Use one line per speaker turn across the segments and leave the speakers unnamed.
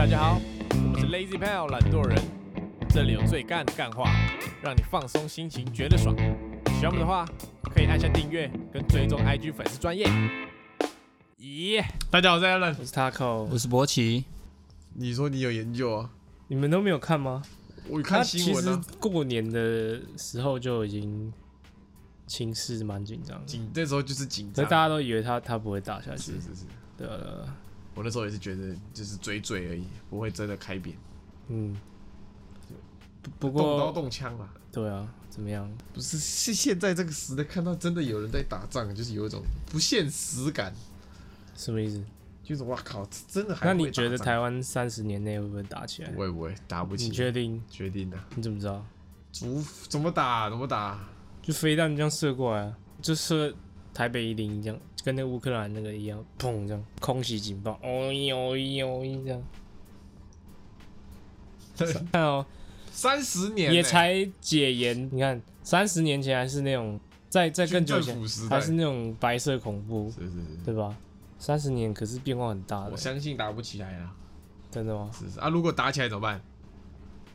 大家好，我是 Lazy Pal 懒惰人，这里有最干的干话，让你放松心情，觉得爽。喜欢我们的话，可以按下订阅跟追踪 IG 粉丝专业。咦，大家好，我是 Alan。
我是 Taco，
我是博奇，
你说你有研究啊？
你们都没有看吗？
我看新闻啊
其，实过年的时候就已经情势蛮紧张的，
紧那时候就是紧张
可是大。家都以为他他不会打下去
是，是是，
对啊，对啊
我那时候也是觉得就是嘴嘴而已，不会真的开扁，
嗯，不不
动刀
过
动枪啦。
对啊，怎么样？
不是，是现在这个时代看到真的有人在打仗，就是有一种不现实感，
什么意思？
就是哇靠，真的还
那你觉得台湾三十年内会不会打起来
不？会不会打不起？
你确定？
决定的？
你怎么知道？
怎怎么打？怎么打？
就飞弹这样射过来啊，就射台北一零一这样，跟那乌克兰那个一样，砰这样空袭警报，哦咦哦咦哦咦这样。看哦，
三十年欸
也才解严，你看三十年前还是那种，在在更久以前还是那种白色恐怖，
是是是，
对吧？三十年可是变化很大的
我，相信打不起来啦。
真的吗？
是是啊，如果打起来怎么办？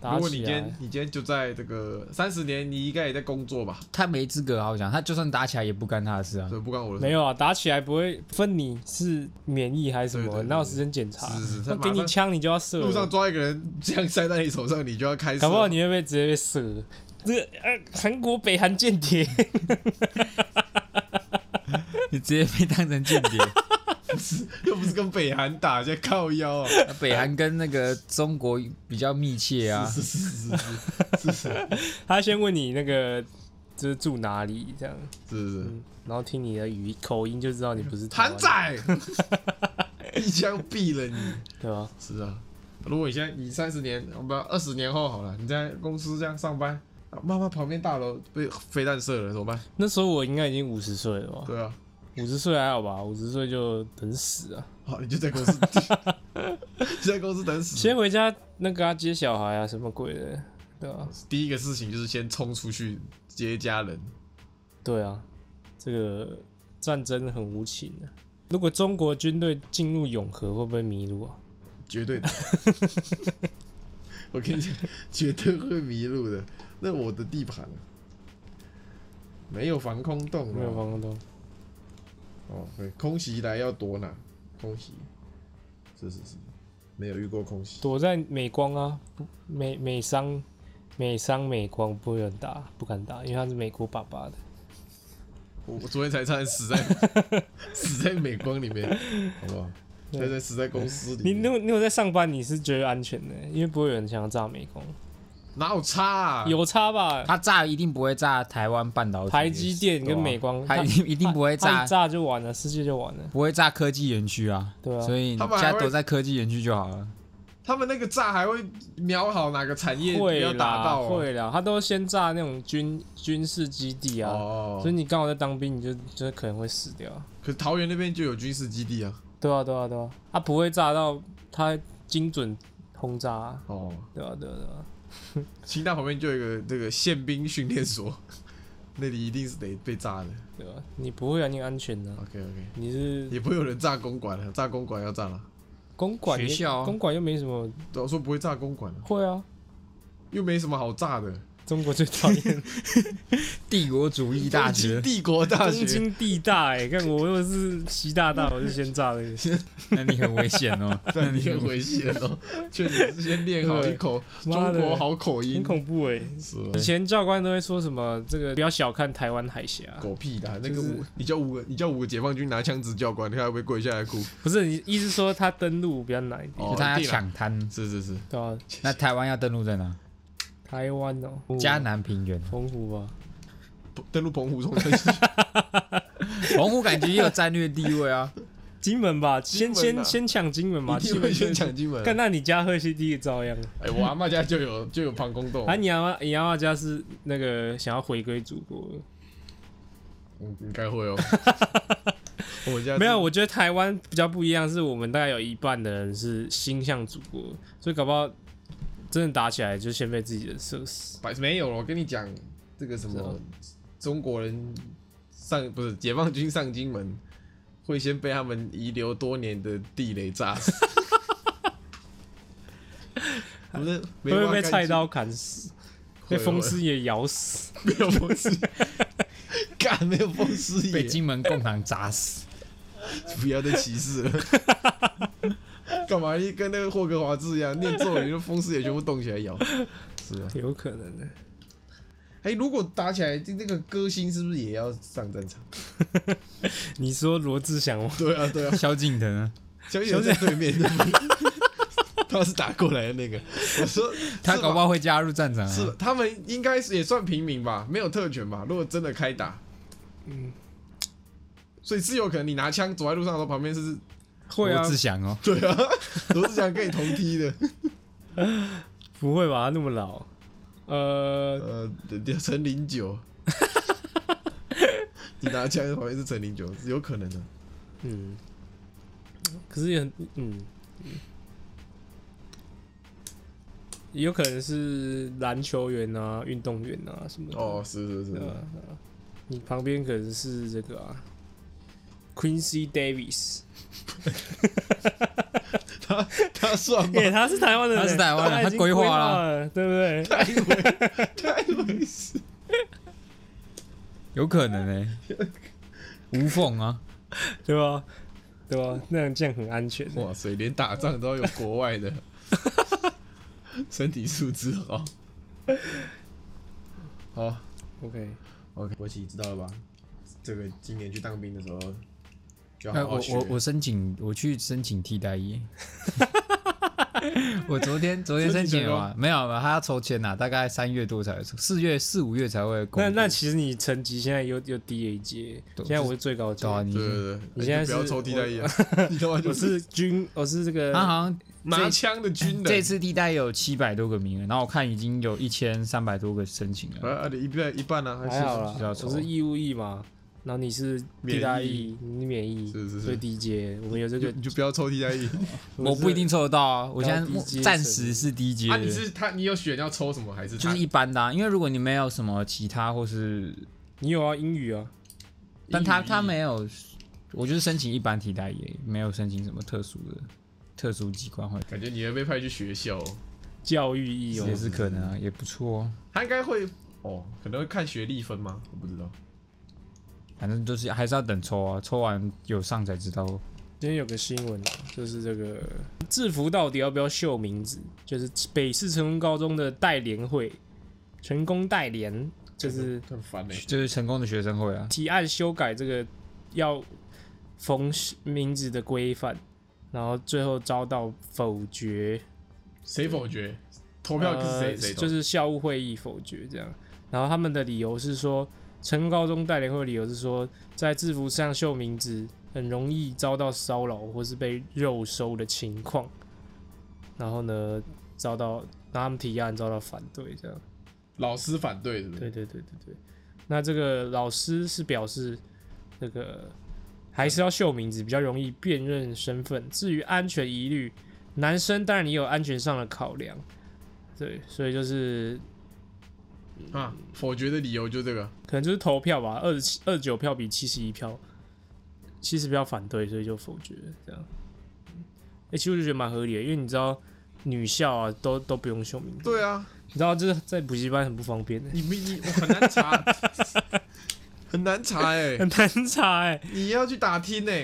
打
如果你，今天你今天就在这个三十年，你应该也在工作吧？
他没资格好讲，他就算打起来也不干他的事啊。
所以不关我的事。
没有啊，打起来不会分你是免疫还是什么，
对对对
哪有时间检查？
是是是
给你枪你就要射，
路上抓一个人，枪塞在你手上，你就要开始。
搞不好你会被直接被射。这个呃，韩国北韩间谍，
你直接被当成间谍。
又不是跟北韩打，在靠腰啊！
北韩跟那个中国比较密切啊，
是是是是是是
他先问你那个就是住哪里这样，
是是
嗯，然后听你的语口音就知道你不是台
韩仔，一枪毙了你。
对吧？
是啊，如果你现在你三十年，我们二十年后好了，你在公司这样上班，啊妈妈旁边大楼被飞弹射了怎么办？
那时候我应该已经五十岁了吧？
对啊，
五十岁还好吧？五十岁就等死啊！
好，你就在公司，就在公司等死。
先回家那个啊接小孩啊，什么鬼的，对啊，
第一个事情就是先冲出去接家人。
对啊，这个战争很无情的、如果中国军队进入永和，会不会迷路啊？
绝对的。我跟你讲，绝对会迷路的。那我的地盘，没有防空洞、啊，
没有防空洞，
哦，对，空袭来要躲哪？空袭，是是是，没有遇过空袭。
躲在美光啊，美美商美商美光不会打，不敢打，因为他是美国爸爸的。
我我昨天才差点死在 死在美光里面，好不好？
对
才在死在公司里面。
你你有你有在上班，你是觉得安全的，因为不会有人想要炸美光，
哪有差啊？
有差吧？
他炸一定不会炸台湾半导体，
台积电跟美光，
他一定一定不会炸
他，炸就完了，世界就完了，
不会炸科技园区啊。
对啊。
所以
他们
现在躲在科技园区就好了。
他们那个炸还会瞄好哪个产业不
会
要打
啦，
到、哦。
会了，他都先炸那种军军事基地啊，
哦
所以，你刚好在当兵，你就就可能会死掉。
可是桃园那边就有军事基地啊。
对啊，对啊，对啊，他不会炸到他精准轰炸、啊，
哦，
对啊，对啊，对啊。
清大旁边就有一个这个宪兵训练所，那里一定是得被炸的。
对啊，你不会啊，你安全的、
OK OK，
你是
也不会有人炸公馆了，炸公馆要炸了。
公馆也
学校啊
公馆又没什么，
对我说不会炸公馆了，
会啊，
又没什么好炸的。
中国最讨厌
帝国主义大学，
帝国大
东
学，
京地大哎、看我如果是习大大，我就先炸那个，
那你很危险哦。
那你很危险哦，确实是先练好一口 中国好口音。
很
音。
恐怖哎、以前教官都会说什么，这个不要小看台湾海峡，
狗屁的，那个
就是
五，你叫五个，你叫五个解放军拿枪指教官，你看会不会跪下来哭？
不是你意思说他登陆比较难一点，
哦
他要抢滩。
是是是，
对啊，
那台湾要登陆在哪？
台湾哦，
嘉南平原，
澎湖吧，
登陆澎湖从登西，
澎湖感觉也有战略地位啊。
金门吧，先先先抢金门嘛，
一定会先抢金门。
干，那你家贺西第一个照样。
哎，我阿妈家就有就有防空洞
啊，，你阿妈，你阿妈家是那个想要回归祖国？
嗯，应该会哦。我们家
没有，我觉得台湾比较不一样，是我们大概有一半的人是心向祖国，所以搞不好真的打起来就先被自己人射死。
百没有了。我跟你讲，这个什么中国人上不是解放军上金门，会先被他们遗留多年的地雷炸死。不是
会
梅
不会被菜刀砍死？被
会
风师爷咬死？
没有风师，干没有风师
被，金门共党砸死。
不要再歧视了。干嘛？一跟那个霍格华兹一样，念咒语，那风师也全部动起来咬。是啊，
有可能的。
哎、如果打起来，那个歌星是不是也要上战场？
你说罗志祥吗？
对啊，对啊，
萧敬腾啊，
萧敬腾在对面，他是打过来的那个。我说
他搞不
好
好会加入战场
是
啊。
他们应该是也算平民吧，没有特权吧？如果真的开打，
嗯，
所以是有可能你拿枪走在路上的时候，旁边是，
会啊
罗，志祥哦，
对啊，罗志祥跟你同梯的，
不会吧？他那么老？呃，
呃，陈零九，你拿枪旁边是陈零九，是有可能的。
嗯，可是也很，嗯，有可能是篮球员啊、运动员啊什么的。
哦，是是是
对，啊，啊你旁边可能是这个啊，Quincy Davis，
他他算吗
对？他是台湾的人，
他是台湾人他规划
划
了
了，对不对？
太会太
有可能哎。无缝啊，
对吧？对吧？那样这样很安全。
哇塞，连打仗都要有国外的，身体素质好。好 OK，，OK，国旗知道了吧？这个今年去当兵的时候，就要
哎，
好好学。
我我我申请，我去申请替代役。我昨天昨天申
申请
了？没有没有，他要抽签呐，大概三月多才会抽，四月四五月才会公布。
那那其实你成绩现在又又低了一阶，现在我是最高阶
对，啊，你
对对对，
你现在
不要抽替代役啊！你他妈
我
就是
军，我是这个
他好像
拿枪的军人。
这次替代有七百多个名额，然后我看已经有一千三百多个申请了。
啊，你一半一半呢？还
还好啦
需要，抽
我是义务役嘛，然后你是替代役，你免疫，
是是是。
最低阶，我们有这个
你就你就不要抽替代役。
我不一定抽得到啊，我现在暂时是低阶
啊！你是他，你有选要抽什么还是他？
就是一般的啊，因为如果你没有什么其他或是，
你有啊，英语啊，
但他他没有，我就是申请一般替代役，没有申请什么特殊的特殊机关会，
感觉你会被派去学校。哦，
教育役哦。
也，是可能啊，也不错哦。
他应该会哦，可能会看学历分吗？我不知道。
反正就是还是要等抽啊，抽完有上才知道。
今天有个新闻啊，就是这个制服到底要不要秀名字？就是北市成功高中的代联会，成功代联，就是
很烦哎。
就是成功的学生会啊，
提案修改这个要封名字的规范，然后最后遭到否决。
谁否决？投票是谁
呃
谁投？
就是校务会议否决这样。然后他们的理由是说，成功高中代联会的理由是说，在制服上秀名字很容易遭到骚扰或是被肉收的情况。然后呢，遭到他们提案遭到反对这样。
老师反对是不是？
对对对对对。那这个老师是表示，那个还是要秀名字，比较容易辨认身份。至于安全疑虑，男生当然也有安全上的考量，对，所以就是
啊，否决的理由就这个。
可能就是投票吧，二十七、二十九票比七十一票，七十票反对，所以就否决了这样。哎、其实我就觉得蛮合理的，因为你知道女校啊都都不用秀名。字，
对啊，
你知道这在补习班很不方便的，
你你你我很难查，很难查哎、
很难查哎、
你要去打听哎、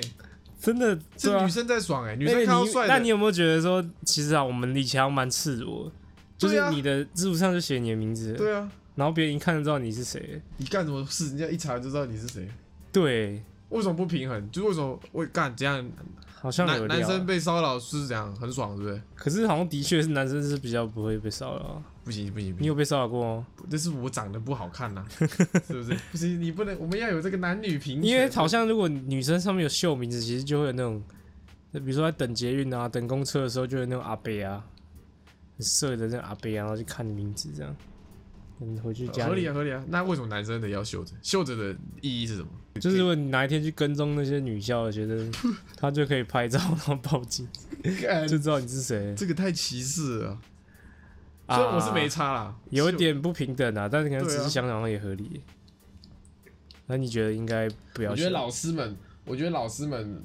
真的
是女生在爽哎、女生
那你
看到帅的，
那你有没有觉得说，其实啊，我们以前还蛮赤裸，就是你的字幕上就写你的名字，
对啊，
然后别人一看就知道你是谁。
你干什么事，人家一查就知道你是谁。
对，
为什么不平衡？就是为什么会干这样？
好像
男男生，被骚扰是这样很爽，对不对？
可是好像的确是男生是比较不会被骚扰啊。
不行不行，
你有被骚扰过吗？
那是我长得不好看呐、是不是？不行，你不能，我们要有这个男女平权。
因为好像如果女生上面有秀名字，其实就会有那种，比如说在等捷运啊、等公车的时候，就有那种阿伯啊，很色的那种阿伯啊，然后去看你名字这样。嗯，回去家
合理啊，合理啊。那为什么男生的要袖子？袖子的意义是什么？
就是如果你哪一天去跟踪那些女校的学生，他就可以拍照然后报警，就知道你是谁。
这个太歧视了。
啊
虽然我是没差啦，
有一点不平等啊，但是可能只是想想好像也合理。那你觉得应该不要？
我觉得老师们，我觉得老师们，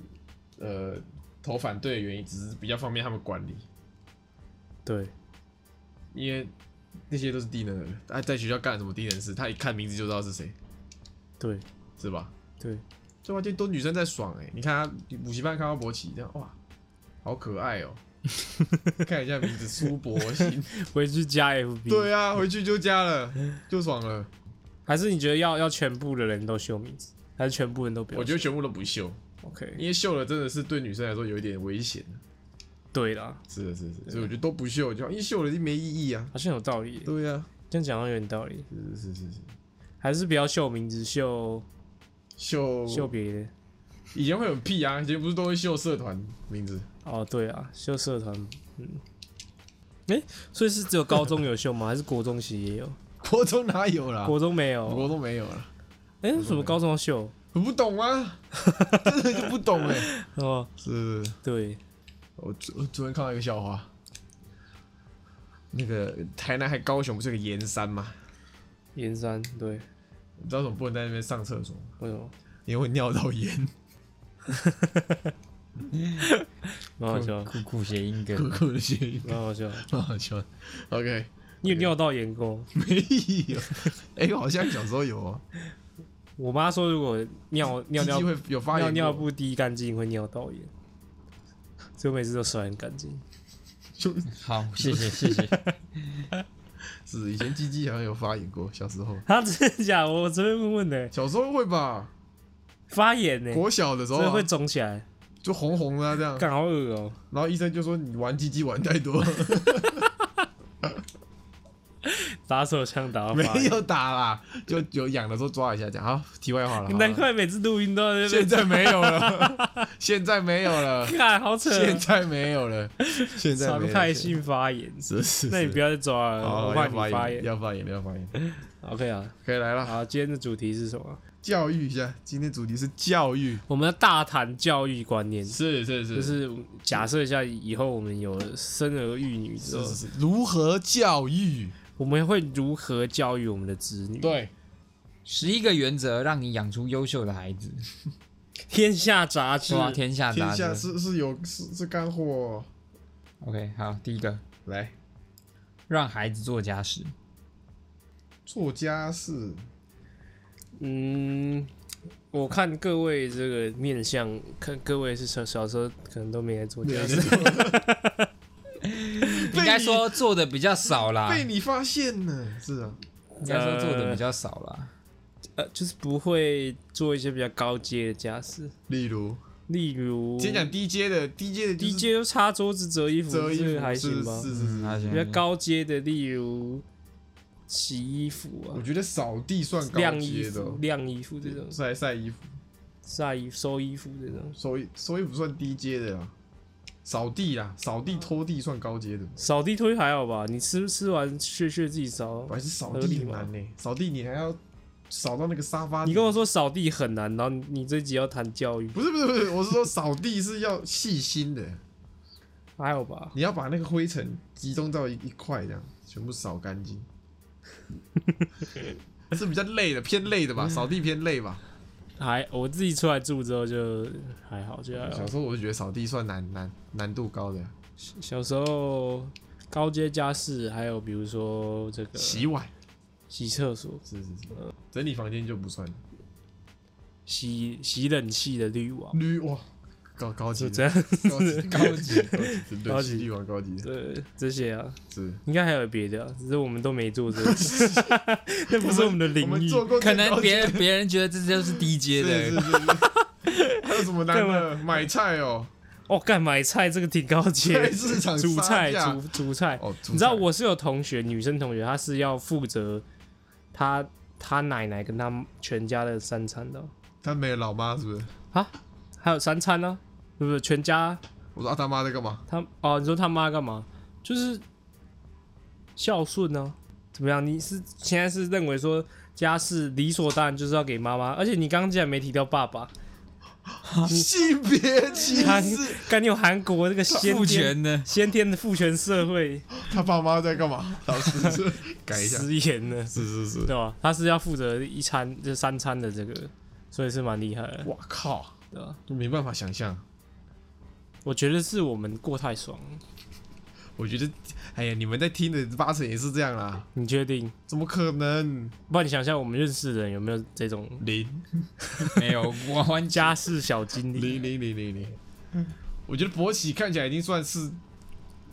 呃，投反对的原因只是比较方便他们管理。
对，
因为那些都是低能儿，他在学校干什么低能事，他一看名字就知道是谁，
对
是吧？
对，
这发现都女生在爽哎、你看他补习班看到博奇这样，哇，好可爱哦、看一下名字苏博奇，
回去加 FB。
对啊，回去就加了，就爽了。
还是你觉得要要全部的人都秀名字，还是全部人都不要？
我觉得全部都不秀
，OK。
因为秀了真的是对女生来说有一点危险。
对啦，
是的，是的，是所以我觉得都不秀，就好因秀了就没意义啊。
好像有道理。
对呀、
这样讲到有点道理。
是是是是是，
还是不要秀名字，秀
秀
秀别的。
以前会有屁啊，以前不是都会秀社团名字？
哦，对啊，秀社团，嗯，诶，所以是只有高中有秀吗？还是国中其实也有？
国中哪有啦？
国中没有。
国中没有了，
诶，为什么高中要秀？
我不懂啊，真的就不懂哎、
哦，
是，
对，
我昨我昨天看到一个笑话，那个台南还高雄不是有个盐山吗？
盐山，对，
你知道为什么不能在那边上厕所吗？
为什么？
因为会尿到盐，
蛮好笑，
酷酷谐音
酷
梗，
酷酷的谐音，
蛮好笑。
蛮好笑的。OK，
你有尿到盐过？
没有，哎、好像小时候有哦、
我妈说，如果尿尿尿
会有发
尿
炎过
尿不滴干净，会尿到盐，所以我每次都刷很干净。
就
好，谢谢谢谢。
是以前鸡鸡好像有发炎过，小时候，
他，真的假的？我随便问问的，
小时候会吧？
发炎呢，
国小的时候、啊、
会肿起来，
就红红的、啊、这样，
干好恶哦。
然后医生就说你玩鸡鸡玩太多，
打手枪打到
没，有打啦，就有痒的时候抓一下这样。好，题外话了，好
难怪每次录音都在那边
现在没有了，现在没有了，
看，好扯，
现在没有了，现在
常态性发炎。
是是，
那你不
要，
再抓了，
好
我怕你发炎。
要发炎，要发炎
，OK 啊，
可以来了，
好，今天的主题是什么？
教育一下，今天主题是教育，
我们要大谈教育观念，
是是是。
就是假设一下，以后我们有生儿育女之后。
是，是是，如何教育？
我们会如何教育我们的子女？，
对，
十一个原则让你养出优秀的孩子，
天下杂志？
天下
天
杂志。
下是是有是是干货哦
，OK，好，第一个，
来
让孩子做家事。
做家事，
嗯，我看各位这个面相，看各位是小小时候可能都没在做家事，
应该说做的比较少啦，
被你发现了，是啊，
应该说做的比较少啦。
呃，就是不会做一些比较高阶的家事，
例如，
例如
先讲低阶的，低阶的就是
低阶就擦桌子、折衣服，
折衣
这个
服
还行吧？
是是
嗯，还，行。
比较高阶的，例如洗衣服啊。
我、觉得扫地算高
晾衣
阶的哦，，
服晾衣服这种，
晒晒衣服，
晒衣服、收衣服这种。
收衣收衣服算低阶的啦，扫地啊，扫地拖地算高阶的，
扫地拖地还好吧？你吃吃完屑屑自己扫。
还是扫地很难呢，扫地你还要扫到那个沙发，
你跟我说扫地很难，然后你你这集要谈教育，
不是不是不是，我是说扫地是要细心的，
还好吧？
你要把那个灰尘集中到一一块，这样全部扫干净，是比较累的，偏累的吧？扫地偏累吧？
还我自己出来住之后就还好，就还好
小。时候我就觉得扫地算难难难度高的，
小时候高阶家事，还有比如说这个
洗碗。
洗厕所、
是是是，整理房间就不算，
洗洗冷气的滤网，
滤哇高高级
这样。
高级 高级高级对
高级。
洗滤网高级的。
对，这些啊，
是，
应该还有别的、啊，只是我们都没做这个，那不是我们的领域。
我们做过
可
更高级
能别人别人觉得这就是低阶的，
还有什么难的？买菜哦，
哦，干买菜这个挺高阶
菜，市场杀
煮菜
价。
煮煮菜。你知道
菜
我是有同学，女生同学，她是要负责她她奶奶跟她全家的三餐的哦，
他没有老妈是不是？啊？
还有三餐呢、不是全家
我说啊他妈在干嘛？
他哦，你说他妈干嘛？就是孝顺呢、怎么样？你是现在是认为说家事理所当然就是要给妈妈，而且你刚刚竟然没提到爸爸，
性别歧
他
视，
干你有韩国这个先
父
天
权呢？
先天的父权社会
他爸妈在干嘛？老师是 改一下，
食言呢，
是是是，
对吧？他是要负责一餐这三餐的这个，所以是蛮厉害的，
我靠，
对吧？
没办法想象，
我觉得是我们过太爽了，
我觉得，哎呀，你们在听的八成也是这样啦，
你确定？
怎么可能？
不然你想象我们认识的人有没有这种
零
没有玩玩
家事小经历？
零零零零零。我觉得博喜看起来已经算是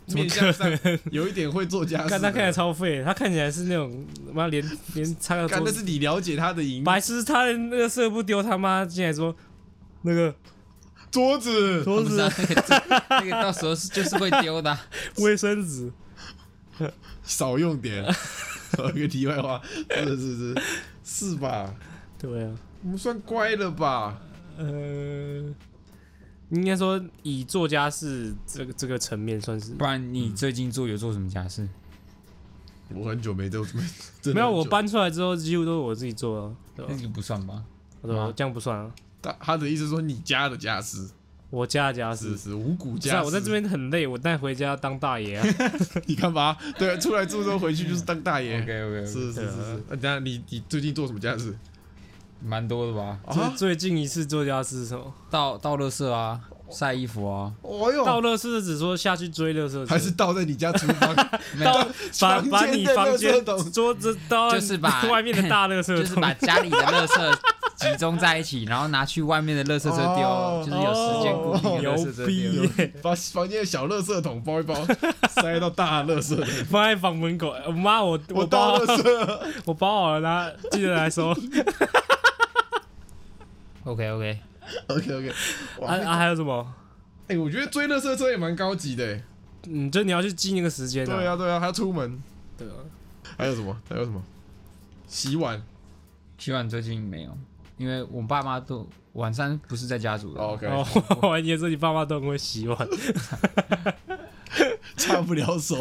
怎么
面相上？有一点会做家事的。
看他看起来超废，他看起来是那种妈连连擦个
干，
桌子，
那是你了解他的赢
白痴，他的那个色不丢，他妈进来说那个
桌子，
桌子
不是啊，那个那个到时候是就是会丢的啊、
卫生纸，
少用点。说一个题外话，是是是是吧？
对啊，
我们算乖了吧？
呃，应该说以做家事这个这个层面算是
不然你最近做有做什么家事？
我很久没做没
有，我搬出来之后几乎都是我自己做啊，对吧
那？个不算吧？
对吧
啊？
这样不算啊，
他他的意思说你家的家事
我家的家事。
是是五谷家事。
我在这，边很累，我带回家当大爷啊。
你干嘛？对，出来住之后回去就是当大爷。
OK OK，
是是是。那你你最近做什么家事
蛮多的吧？
最
啊？
最近一次做家事是什么？
倒倒垃圾啊，晒衣服啊，
哦哟，
倒乐色是指说下去追乐色车，
还是倒在你家厨房？
倒把把你房间
桶
桌子倒在
就是把
外面的大乐色，
就是把家里的垃圾集中在一起，然后拿去外面的垃圾车丢，
哦
就是有时间固定垃圾车丢。
耶！
把房间的小垃圾桶包一包，塞到大垃圾桶。
放在房门口，我妈我
我
包
倒垃圾，
我包好了，拿记得来收。
OK OK，OK
OK。
啊，啊，还有什么？
哎，我觉得追垃圾车也蛮高级的。哎
嗯，就你要去记那个时间
对啊对啊，还要出门。
对啊，
还有什么？还有什么？洗碗。
洗碗最近没有，因为我爸妈都晚上不是在家煮的。
哦 OK，
哦，我还以为说你爸妈都很会洗碗，
插不了手，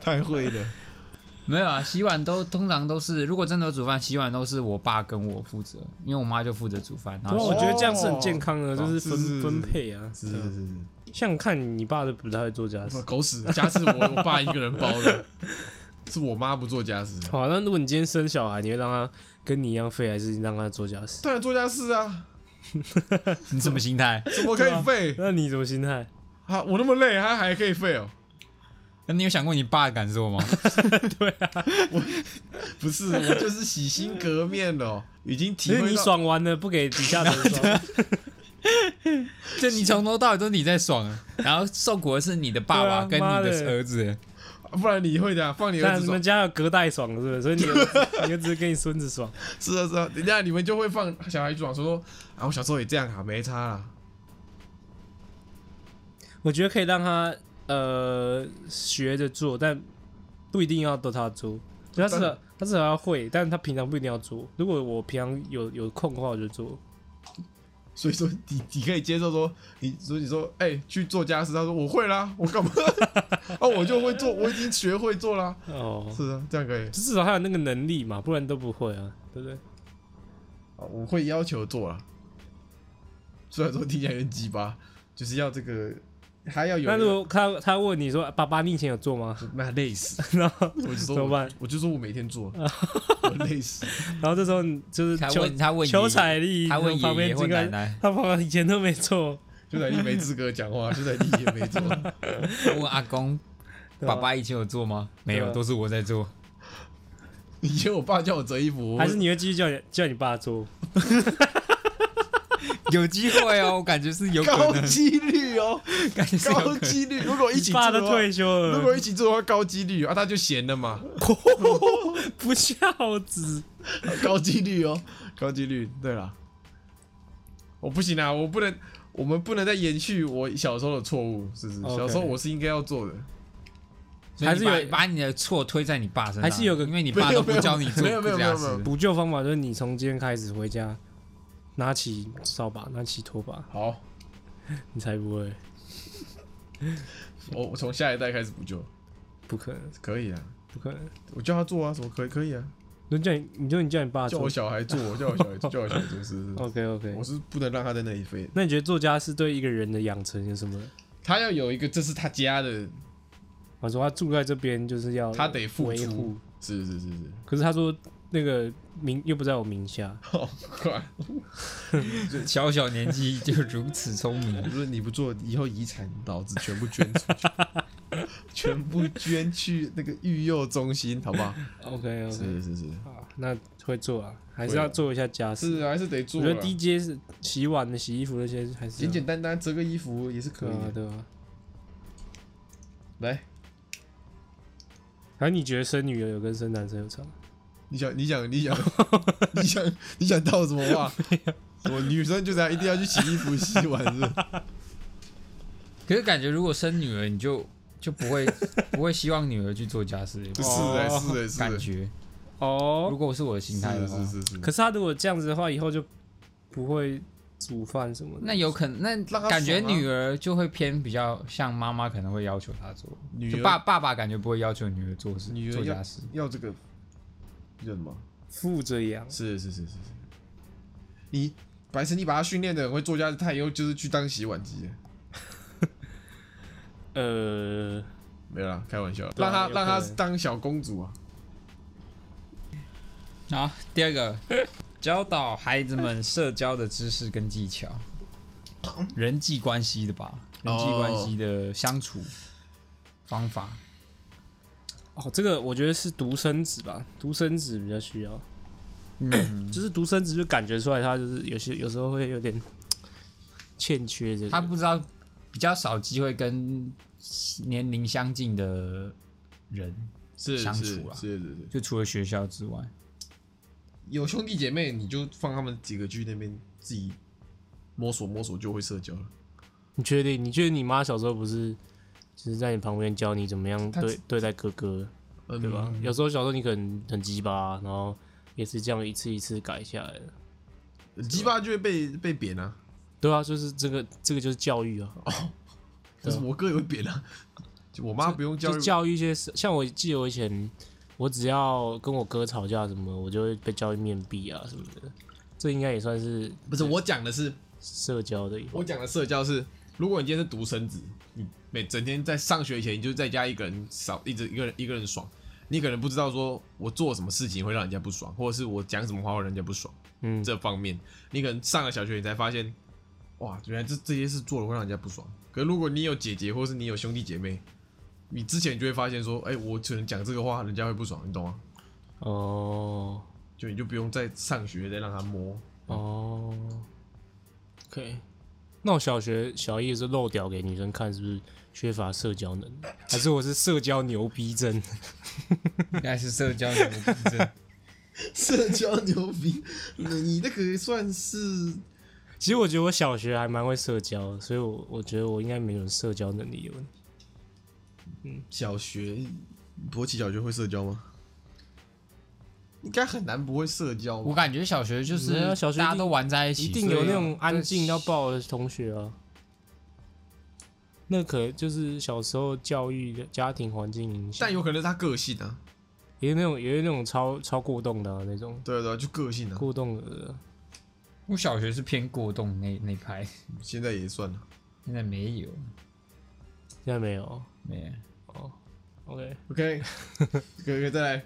太会了。
没有啊，洗碗都通常都是，如果真的有煮饭，洗碗都是我爸跟我负责，因为我妈就负责煮饭。
我觉得这样是很健康的，
哦
就是分分配啊。
是是是是。
像看你爸都不太会做家事，
狗屎，家事我我爸一个人包的，是我妈不做家事。
好，那如果你今天生小孩，你会让他跟你一样废，还是让他做家事？
当然做家事啊，
你什么心态？
怎么可以废
那你什么心态？
啊？我那么累，他还可以废哦？
那你有想过你爸的感受吗？
对啊，我不是，我就是洗心革面了哦，已经体
因为你
会。
爽完了，不给底下的人爽。
就你从头到尾都是你在爽，然后受苦的是你的爸爸跟你的儿子。
不然你会的，放你儿子爽
你们。家有隔代爽是不是？所以你儿子你儿子跟你孙子爽。
是啊是啊，等一下你们就会放小孩爽，说说啊，我小时候也这样啊，没差啦。
我觉得可以让他呃学着做，但不一定要都他做。就他至少他至少要会，但是他平常不一定要做。如果我平常有有空的话，我就做。
所以说你你可以接受说，你所以你说哎、去做家事，他说我会啦，我干嘛？啊 我就会做，我已经学会做啦。
哦，
是啊，这样可以。
至少他有那个能力嘛，不然都不会啊，对不对？
啊我会要求做啊。虽然说听起来有点鸡巴，就是要这个还要有人。
那如果他他问你说：“爸爸，你以前有做吗
那累死，
然后
我就说我
怎么办？
我就说我每天做，我累死。”
然后这时候你就是
他
求
问他问
求彩丽，
他问爷爷奶奶，
他爸爸以前都没做，
就在你没资格讲话，邱彩丽也没做。
他问阿公，爸爸以前有做吗？没有，都是我在做。
以前我爸叫我折衣服，
还是你会继续叫你叫你爸做？
有机会哦，我感觉是有可
高
能，
几率哦，
感觉是有
高
可能。
几率。如果一起
你爸都
做的话，
退休了，
如果一起做的话，高几率啊，他就闲了嘛，
不孝子，
高几率哦，高几率。对了，我不行啊，我不能，我们不能再延续我小时候的错误，是不是
？OK
小时候我是应该要做的，
所以
还是有
把把你的错推在你爸身上，
还是有个
因为你爸都不教你做
没有没有没有没有没有
家事
补救方法就是你从今天开始回家，拿起扫把，拿起拖把，
好，
你才不会，
我我从下一代开始补救，
不可能，
可以啊，
不可能。
我叫他做啊，什么可以可以啊，
那叫你，你就你叫你爸做。
叫我。小孩做，叫我小孩做，叫我小孩做，是是是
，OK OK，
我是不能让他在那里飞，
那你觉得作家是对一个人的养成有什么？
他要有一个这是他家的，
我说他住在这边就是要
他得付出，是是是是，
可是他说那个名又不在我名下，
好快，
小小年纪就如此聪明
我，说你不做，以后遗产老子全部捐出去，全部捐去那个育幼中心，好不好
？OK OK，
是是是，
好，那会做啊，还是要做一下家事。
是还是得做。
我觉得 DJ 是洗碗的、洗衣服那些还是
简简单单折个衣服也是可以的。
对啊。
来，
还是你觉得生女儿有跟生男生有差？
你想你想你想你想你想套什么话？我女生就这样一定要去洗衣服、洗碗是不是？
可是感觉如果生女儿，你就就不会不会希望女儿去做家事，
是哎
哦
是哎是哎，
感觉。
哦
如，果是我的心态的话，
是是是是。
可是他如果这样子的话，以后就不会煮饭什么的。
那有可能，那感觉女儿就会偏比较像妈妈可能会要求她做，
女儿
爸爸爸感觉不会要求女儿做事
女儿
做家事。
要这个叫什么？
负着养，
是是是是是。你白痴，你把他训练的很会做家事，他以后就是去当洗碗机。
呃，
没有啦，开玩笑，
啊
让他让他当小公主啊。
好，第二个，教导孩子们社交的知识跟技巧，人际关系的吧，人际关系的相处方法。
哦，这个我觉得是独生子吧，独生子比较需要，
嗯，
就是独生子就感觉出来他就是有些有时候会有点欠缺这个。
他不知道比较少机会跟年龄相近的人，
是
相
是
处啊
是是是。
就除了学校之外，
有兄弟姐妹，你就放他们几个去那边自己摸索摸索，就会社交了。
你确定？你觉得你妈小时候不是就是在你旁边教你怎么样对对待哥哥，
嗯
对吧？有时候小时候你可能很鸡巴，然后也是这样一次一次改下来的。
鸡巴就会被被贬啊，
对啊，就是这个这个就是教育啊，
可是我哥也会贬啊。就我妈不用教
就
育，
教育一些像我记得我以前，我只要跟我哥吵架什么，我就会被教育面壁啊什么的。这应该也算是
不是我讲的是，
社交的。
我讲的社交是，如果你今天是独生子，你每整天在上学以前，你就在家一个人少一直一个人一个人爽，你可能不知道说我做什么事情会让人家不爽，或者是我讲什么话会让人家不爽。
嗯，
这方面，你可能上了小学，你才发现，哇，原来这这些事做了会让人家不爽。可如果你有姐姐，或是你有兄弟姐妹，你之前就会发现说，哎、我可能讲这个话，人家会不爽，你懂吗？
哦
就你就不用再上学再让他摸。
哦，OK。那我小学小一的时候漏屌给女生看，是不是缺乏社交能力？还是我是社交牛逼症？
应该是社交牛逼症。
社交牛逼，你那个算是
其实我觉得我小学还蛮会社交的，所以我我觉得我应该没有社交能力有问题。
嗯小学，博奇小学会社交吗？应该很难不会社交吧。
我感觉小学就是
没有小学一
大家都玩在一起，
一定有那种安静要
到
爆的同学啊。那可能就是小时候教育的家庭环境影响
但，有可能是他个性啊，
也有那种也有那种超超过动的、啊、那种
对对，就个性啊。
过动的，
我小学是偏过动那那派，
现在也算了。
现在没有，
现在没有。
没有。
OK，OK，可以可以再来。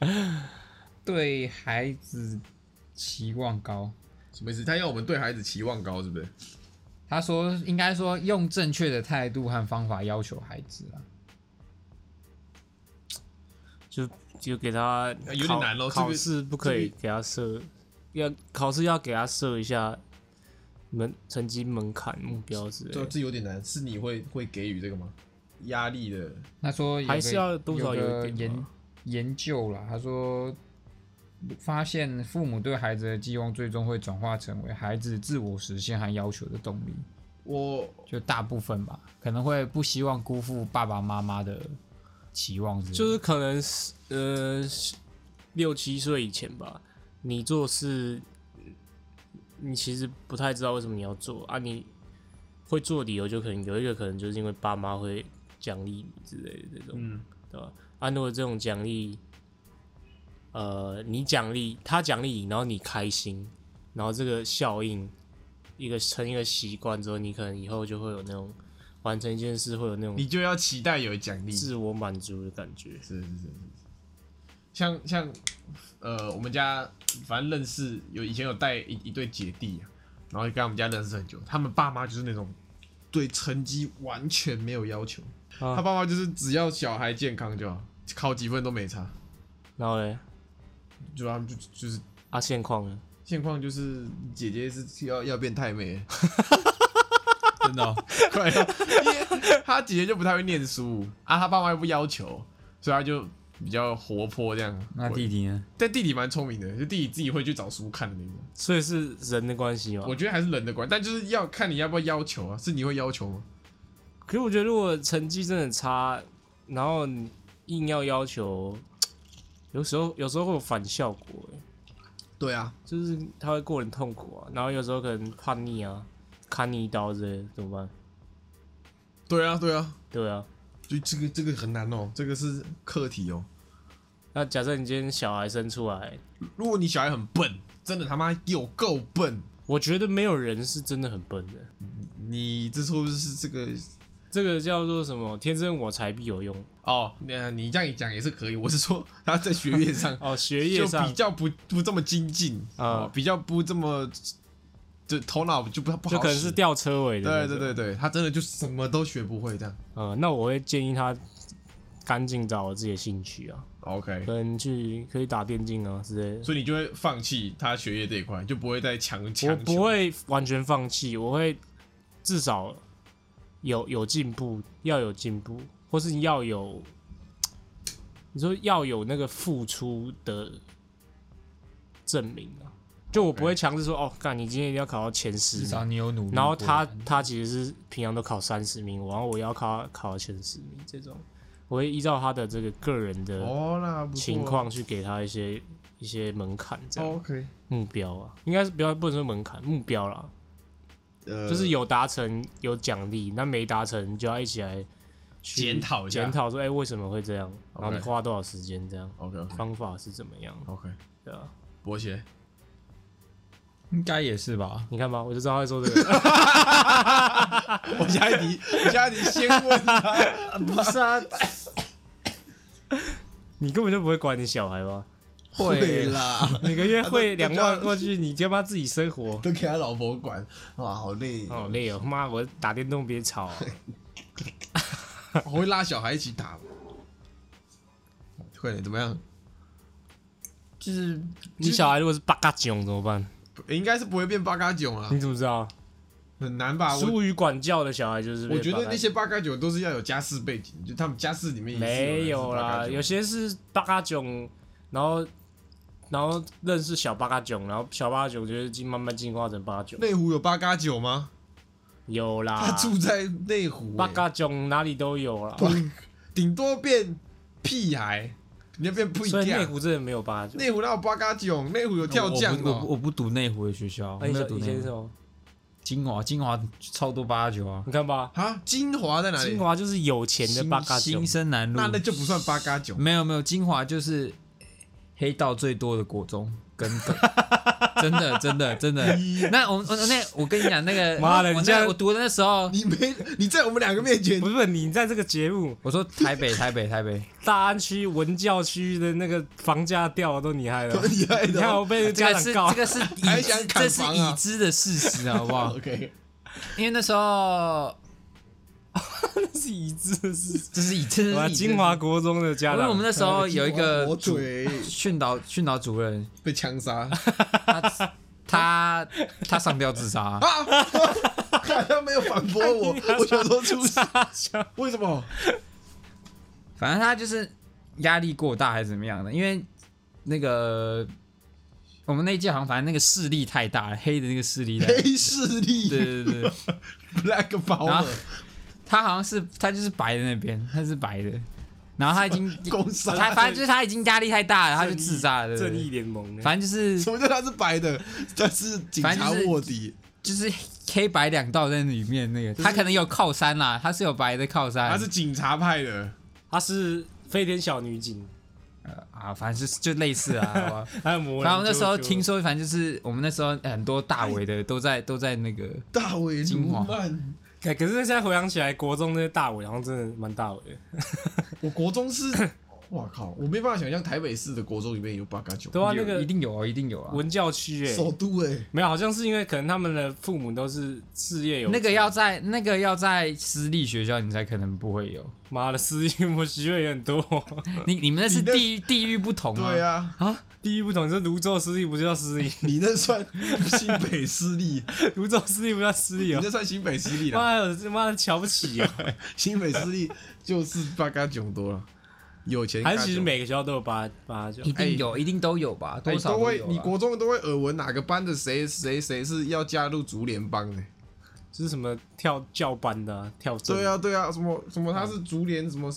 对孩子期望高，
什么意思？他要我们对孩子期望高，是不是？
他说应该说用正确的态度和方法要求孩子啊。
就就给他
有点难咯这个
考试不可以给他设，要考试要给他设一下门成绩门槛目标之类
这
的。
这有点难，是你会会给予这个吗？压力的，
他说有个
还是要多少
有
点吧
研究了，他说发现父母对孩子的寄望最终会转化成为孩子自我实现和要求的动力，
我
就大部分吧，可能会不希望辜负爸爸妈妈的期望之类的，
就是可能是呃六七岁以前吧，你做事你其实不太知道为什么你要做啊，你会做理由就可能有一个可能就是因为爸妈会奖励你之类的这种，
嗯，
对吧？啊，如果这种奖励，呃，你奖励他奖励你，然后你开心，然后这个效应一个成一个习惯之后，你可能以后就会有那种完成一件事会有那种
你就要期待有奖励。
自我满足的感觉。
是是是像像呃，我们家反正认识有以前有带一一对姐弟啊，然后跟我们家认识很久，他们爸妈就是那种对成绩完全没有要求，他爸妈就是只要小孩健康就好，考几分都没差。
然后嘞，
就他们就就是
啊现况呢？
现况就是姐姐是要要变太妹，
真的、哦，
快要，因为他姐姐就不太会念书啊，他爸妈又不要求，所以他就比较活泼这样。
那弟弟呢？
但弟弟蛮聪明的，就弟弟自己会去找书看的那种。
所以是人的关系吗？
我觉得还是人的关系，但就是要看你要不要要求啊，是你会要求吗？
可是我觉得如果成绩真的差，然后你硬要要求，有时候有时候会有反效果、欸，
对啊，
就是他会过得很痛苦啊，然后有时候可能叛逆啊，砍你一刀之类的，怎么办？
对啊，对啊，
对啊，
就这个这个很难哦，这个是课题哦。
那假设你今天小孩生出来，
如果你小孩很笨，真的他妈有够笨，
我觉得没有人是真的很笨的，
你这说是这个
这个叫做什么？天生我材必有用
哦，那你这样一讲也是可以。我是说他在学业上
哦，学业
就
上
比较不不这么精进
啊
哦，比较不这么就头脑就不不好使，
就可能是吊车尾的，
对对对，对，他真的就什么都学不会这样。
呃，那我会建议他赶紧找自己的兴趣啊
，OK，
可能去可以打电竞啊之类的。
所以你就会放弃他学业这一块，就不会再强强
我
求
不会完全放弃，我会至少有有进步，要有进步，或是要有，你说要有那个付出的证明啊。就我不会强制说，哦，干，你今天一定要考到前十
至少
名，
你有努力过。
然后他他其实是平常都考三十名，然后我要考考到前十名这种，我会依照他的这个个人的
哦，那不错
情况去给他一些一些门槛，这样、
OK，
目标啊，应该是不要不能说门槛，目标啦，
呃，
就是有达成有奖励，那没达成就要一起来
检讨一下
检讨说，哎、为什么会这样？然后你花多少时间？这样
OK
方法是怎么样
？OK，
对啊，
博鞋，
应该也是吧？
你看吧，我就知道他会说这个。
我下一题，我下一题先问他，
不是啊，你根本就不会管你小孩吧？
会啦，
每个月汇两万过去，你他妈自己生活，
都给他老婆管，哇，好累，
好累哦！妈，我打电动别吵啊、
我会拉小孩一起打，快点，怎么样？
就是
你小孩如果是八嘎囧怎么办？
应该是不会变八嘎囧啦
你，怎么知道？
很难吧？
疏于管教的小孩就是
我觉得那些八嘎囧都是要有家世背景，就他们家世里面
没有啦，有些是八嘎囧，然后然后认识小八嘎囧，然后小八嘎囧就是进慢慢进化成八嘎囧。
内湖有八嘎囧吗？
有啦
他，住在内湖、欸，
八嘎囧哪里都有啦，
顶多变屁孩，你要变屁
所以内。湖真的没有八嘎囧。
内湖哪有八嘎囧？内湖有跳降哦、
我不我不读内湖的学校，我
那你小
没有读内湖。
以前什么？
金华金华超多八九啊，
你看吧，
啊，金华在哪里
金？华就是有钱的八嘎囧
新，生南路
那那就不算八嘎囧。
没有没有，金华就是黑道最多的国中，跟的，真的真的真的。那我我那我跟你讲那个，我
妈的你这样
我读的那时候，
你没你在我们两个面前
不是你在这个节目
我说台北台北台北，
大安区文教区的那个房价掉的都你害的
都，厉害
你
的你。
看我被
这个是
家长告
这，个是已
还想砍
这是已知的事实，好不好
？OK，
因为那时候
是已知的事。
这是已这是已知
我金华国中的家长，
因为我们那时候 有一个
火
主
腿
训导训导主任，
被枪杀。
他他他上吊自杀，
他没有反驳我，我想说出事，为什么？
反正他就是压力过大还是怎么样的，因为那个我们那一届好像反正那个势力太大了，黑的那个势力太大，
黑势力。
对对对
，，Black
然
Power，
后他好像是他就是白的那边，他是白的，然后他已经
工伤。
他反正就是他已经压力太大了，他就自杀了，对不对？
正义联盟，
反正就是
什么叫他是白的？他是警察卧底，
就是黑白两道在里面那个，他可能有靠山啦，他是有白的靠山，
他是警察派的。
他是飞天小女警，
啊，反正就是就类似啊？
还有魔
然后那时候听说，反正就是我们那时候很多大伟的都在都在那个，
大伟卢
金华
可，可是现在回想起来，国中那些大伟好像真的蛮大伟的。
我国中是哇靠，我没办法想象台北市的国中里面有八嘎九，
对啊，那
有
个
一定有啊，一定有啊。
文教区哎、
首都哎，
没有，好像是因为可能他们的父母都是事业有
那个要在那个要在私立学校，你才可能不会有。
妈的私立我学费也很多，
你你们那是
你那
地域地域不同啊。
对啊，
啊，地域不同，这泸州私立不叫私立，
你那算新北私立，
泸州私立不叫私立哦。
你那。算新北私立啦，
妈的，这妈的瞧不起哦！
新北私立就是八嘎囧多了，有钱
还是其实每个学校都有八八九
一，定有，一定都有吧，多少都会。
你国中都会耳闻哪个班的谁谁谁是要加入竹联帮的。
就是什么跳教班的、啊、跳绳。
对啊，对啊，什么什么他是竹联什么，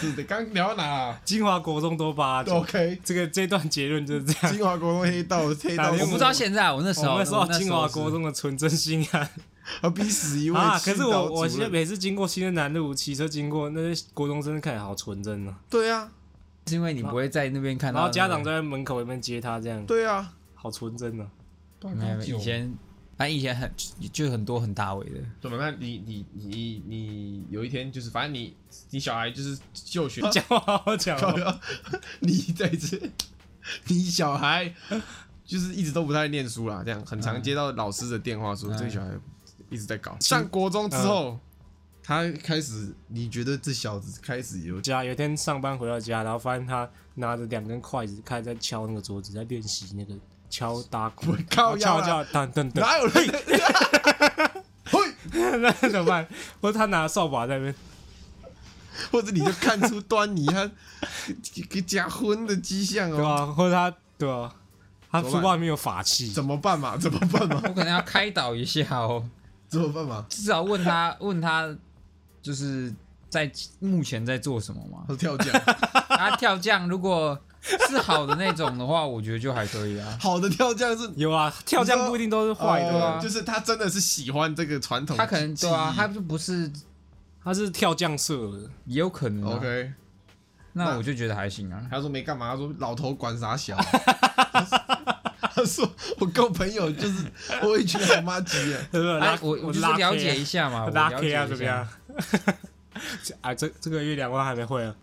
是的，刚聊到哪啊
金华国中都八九。
？OK，
这个这段结论就是这样。
金华国中黑道黑道，
我不知道现在，我那时候
我们说
我那时
金华国中的纯真心案
啊逼死一位
啊！可是我我现在每次经过新的南路，骑车经过那些国中生，看起来好纯真啊。
对啊，
是因为你不会在那边看到，
然后家长在门口那边接他，这样
对啊，
好纯真啊。
没有以前，反正以前很就很多很大尾的，
怎么办？你你你你有一天就是，反正你你小孩就是就学，
讲话好好讲
你在这，你小孩就是一直都不太念书啦，这样很常接到老师的电话说
嗯
这个小孩一直在搞。上国中之后，他开始，你觉得这小子开始有
家有一天上班回到家，然后发现他拿着两根筷子，开始在敲那个桌子，在练习那个敲打鼓敲，
敲
敲噔噔噔，
哪有 人？
那怎么办？或者他拿扫把在那边，
或者你就看出端倪，他 给假婚的迹象哦。
对吧？或者他对啊？他书包里面有法器，
怎么办嘛？怎么办嘛？
我可能要开导一下哦，
怎么办嘛？
至少问他 问他，就是在目前在做什么嘛？
他跳降，
他跳降如果是好的那种的话，我觉得就还可以啊。
好的跳降是
有啊，跳降不一定都是坏的啊，
就是他真的是喜欢这个传统。
他可能对啊，他就不是，
他是跳降社的，
也有可能、啊。
OK。
那我就觉得还行啊。
他说没干嘛，他说老头管啥小。他说我跟我朋友就是我一群好妈鸡啊，
对不对？
哎
拉，
我我就是了解一下嘛，我
拉
了
K 啊，
解一
怎么样
下。？
啊，这这个月两万还没会啊，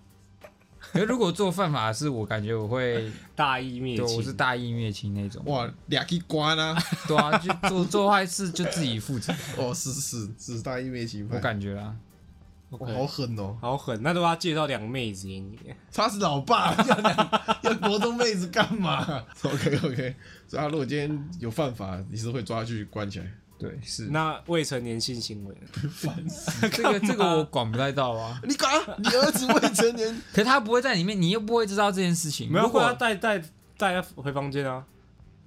可是如果做犯法的事，我感觉我会，
大义灭
对，
亲。
我是大义灭亲那种。
哇，俩去关啊！
对啊，就做做坏事就自己负责，
哦，是是是大义灭亲派，
我感觉啦。
哇
OK
好狠哦！
好狠，那都要介绍两个妹子给你。
他是老爸，要两要国中妹子干嘛？OK OK，所以他如果今天有犯法，你是会抓去关起来。
对，是
那未成年性行为，
烦死！
这个 这个我管不太到啊。
你管啊你儿子未成年，
可是他不会在里面，你又不会知道这件事情。
没有，
如果
他带带带他回房间啊。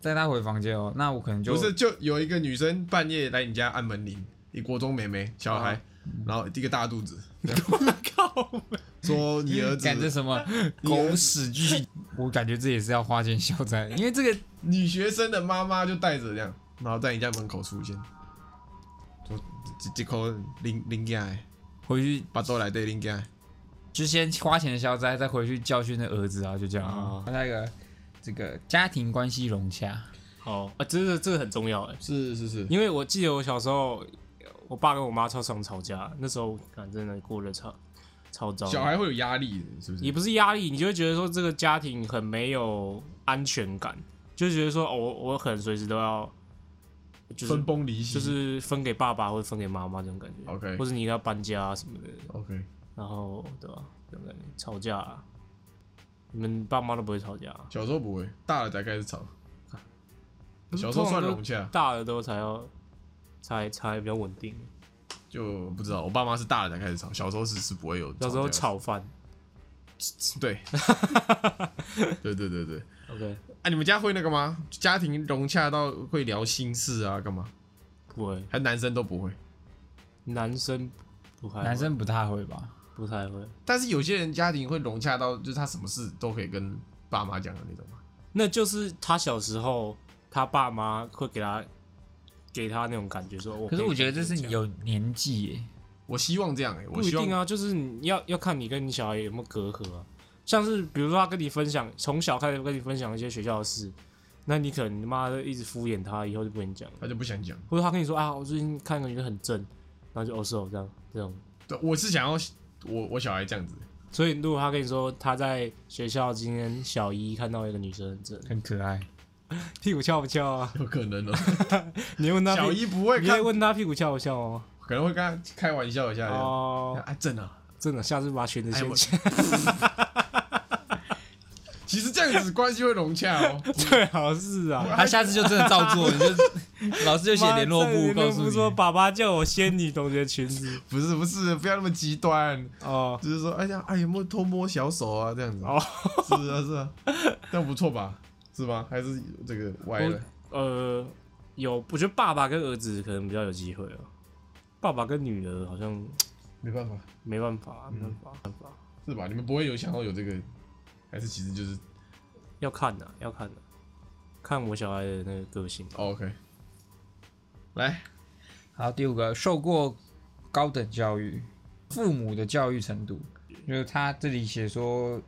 带他回房间哦，那我可能就
不是就有一个女生半夜来你家按门铃，一国中妹妹小孩，然后一个大肚子，
靠！
说你儿子
感觉什么狗屎剧，我感觉这也是要花钱消灾，因为这个
女学生的妈妈就带着这样，然后在你家门口出现，就这这口拎拎进来，
回去
把豆来对拎进来，
就先花钱消灾，再回去教训那儿子啊，就这样。
哦。
啊。那个这个家庭关系融洽，
好。啊，这个这个很重要哎，
是是是，
因为我记得我小时候，我爸跟我妈超常吵架，那时候反正的过得超超糟。
小孩会有压力的，是不是？
也不是压力，你就会觉得说这个家庭很没有安全感，就觉得说哦，我我可能随时都要，就是
分崩离析，
就是分给爸爸或者分给妈妈这种感觉
OK
或者你要搬家啊什么的
，OK。
然后对吧、这种感觉吵架、啊，你们爸妈都不会吵架、啊，
小时候不会，大了才开始吵。小时候算融洽，
大了都才要才才比较稳定，
就不知道。我爸妈是大了才开始吵，小时候是是不会有。
小时候，炒饭
对，对对对对。
，OK，
啊，你们家会那个吗？家庭融洽到会聊心事啊，干嘛？
不会，
还男生都不会。
男生不太会
男生不太会吧？
不太会，
但是有些人家庭会融洽到，就是他什么事都可以跟爸妈讲的那种嘛。
那就是他小时候他爸妈会给他给他那种感觉说，
可是我觉得这是
你
有年纪耶，
我希望这样哎、我希望
不一定啊，就是你要要看你跟你小孩有没有隔阂啊。像是比如说他跟你分享，从小开始跟你分享一些学校的事，那你可能他妈的一直敷衍他，以后就不跟你讲了。
他就不想讲。
或者他跟你说啊，我最近看个女的很正，然后就哦是哦这样这种，
对，我是想要我我小孩这样子，
所以如果他跟你说他在学校今天小一看到一个女生很正，
很可爱。
屁股翘不翘啊？
有可能哦。
你问他
小一不会
你会
看，
问他屁股翘不翘哦？
可能会跟他开玩笑一下。哦，
哦，
哎，正啊。
真的，下次把裙子掀起来。
其实这样子关系会融洽哦。
最好是啊。
他下次就真的照做，你就老师就写联络簿告诉你。
说爸爸叫我掀女同学裙子。
不是不是，不要那么极端，
哦，
就是说，哎呀，哎有没有偷摸小手啊？这样子。
哦，
是啊是啊，这样不错吧？是吗？还是这个歪了？
呃，有，我觉得爸爸跟儿子可能比较有机会哦。爸爸跟女儿好像
没办法，
没办法，没办法，没办法，
是吧？你们不会有想到有这个，还是其实就是、
要看的，要看的，看我小孩的那个个性。
哦 OK？来，
好，第五个，受过高等教育，父母的教育程度，就是他这里写说，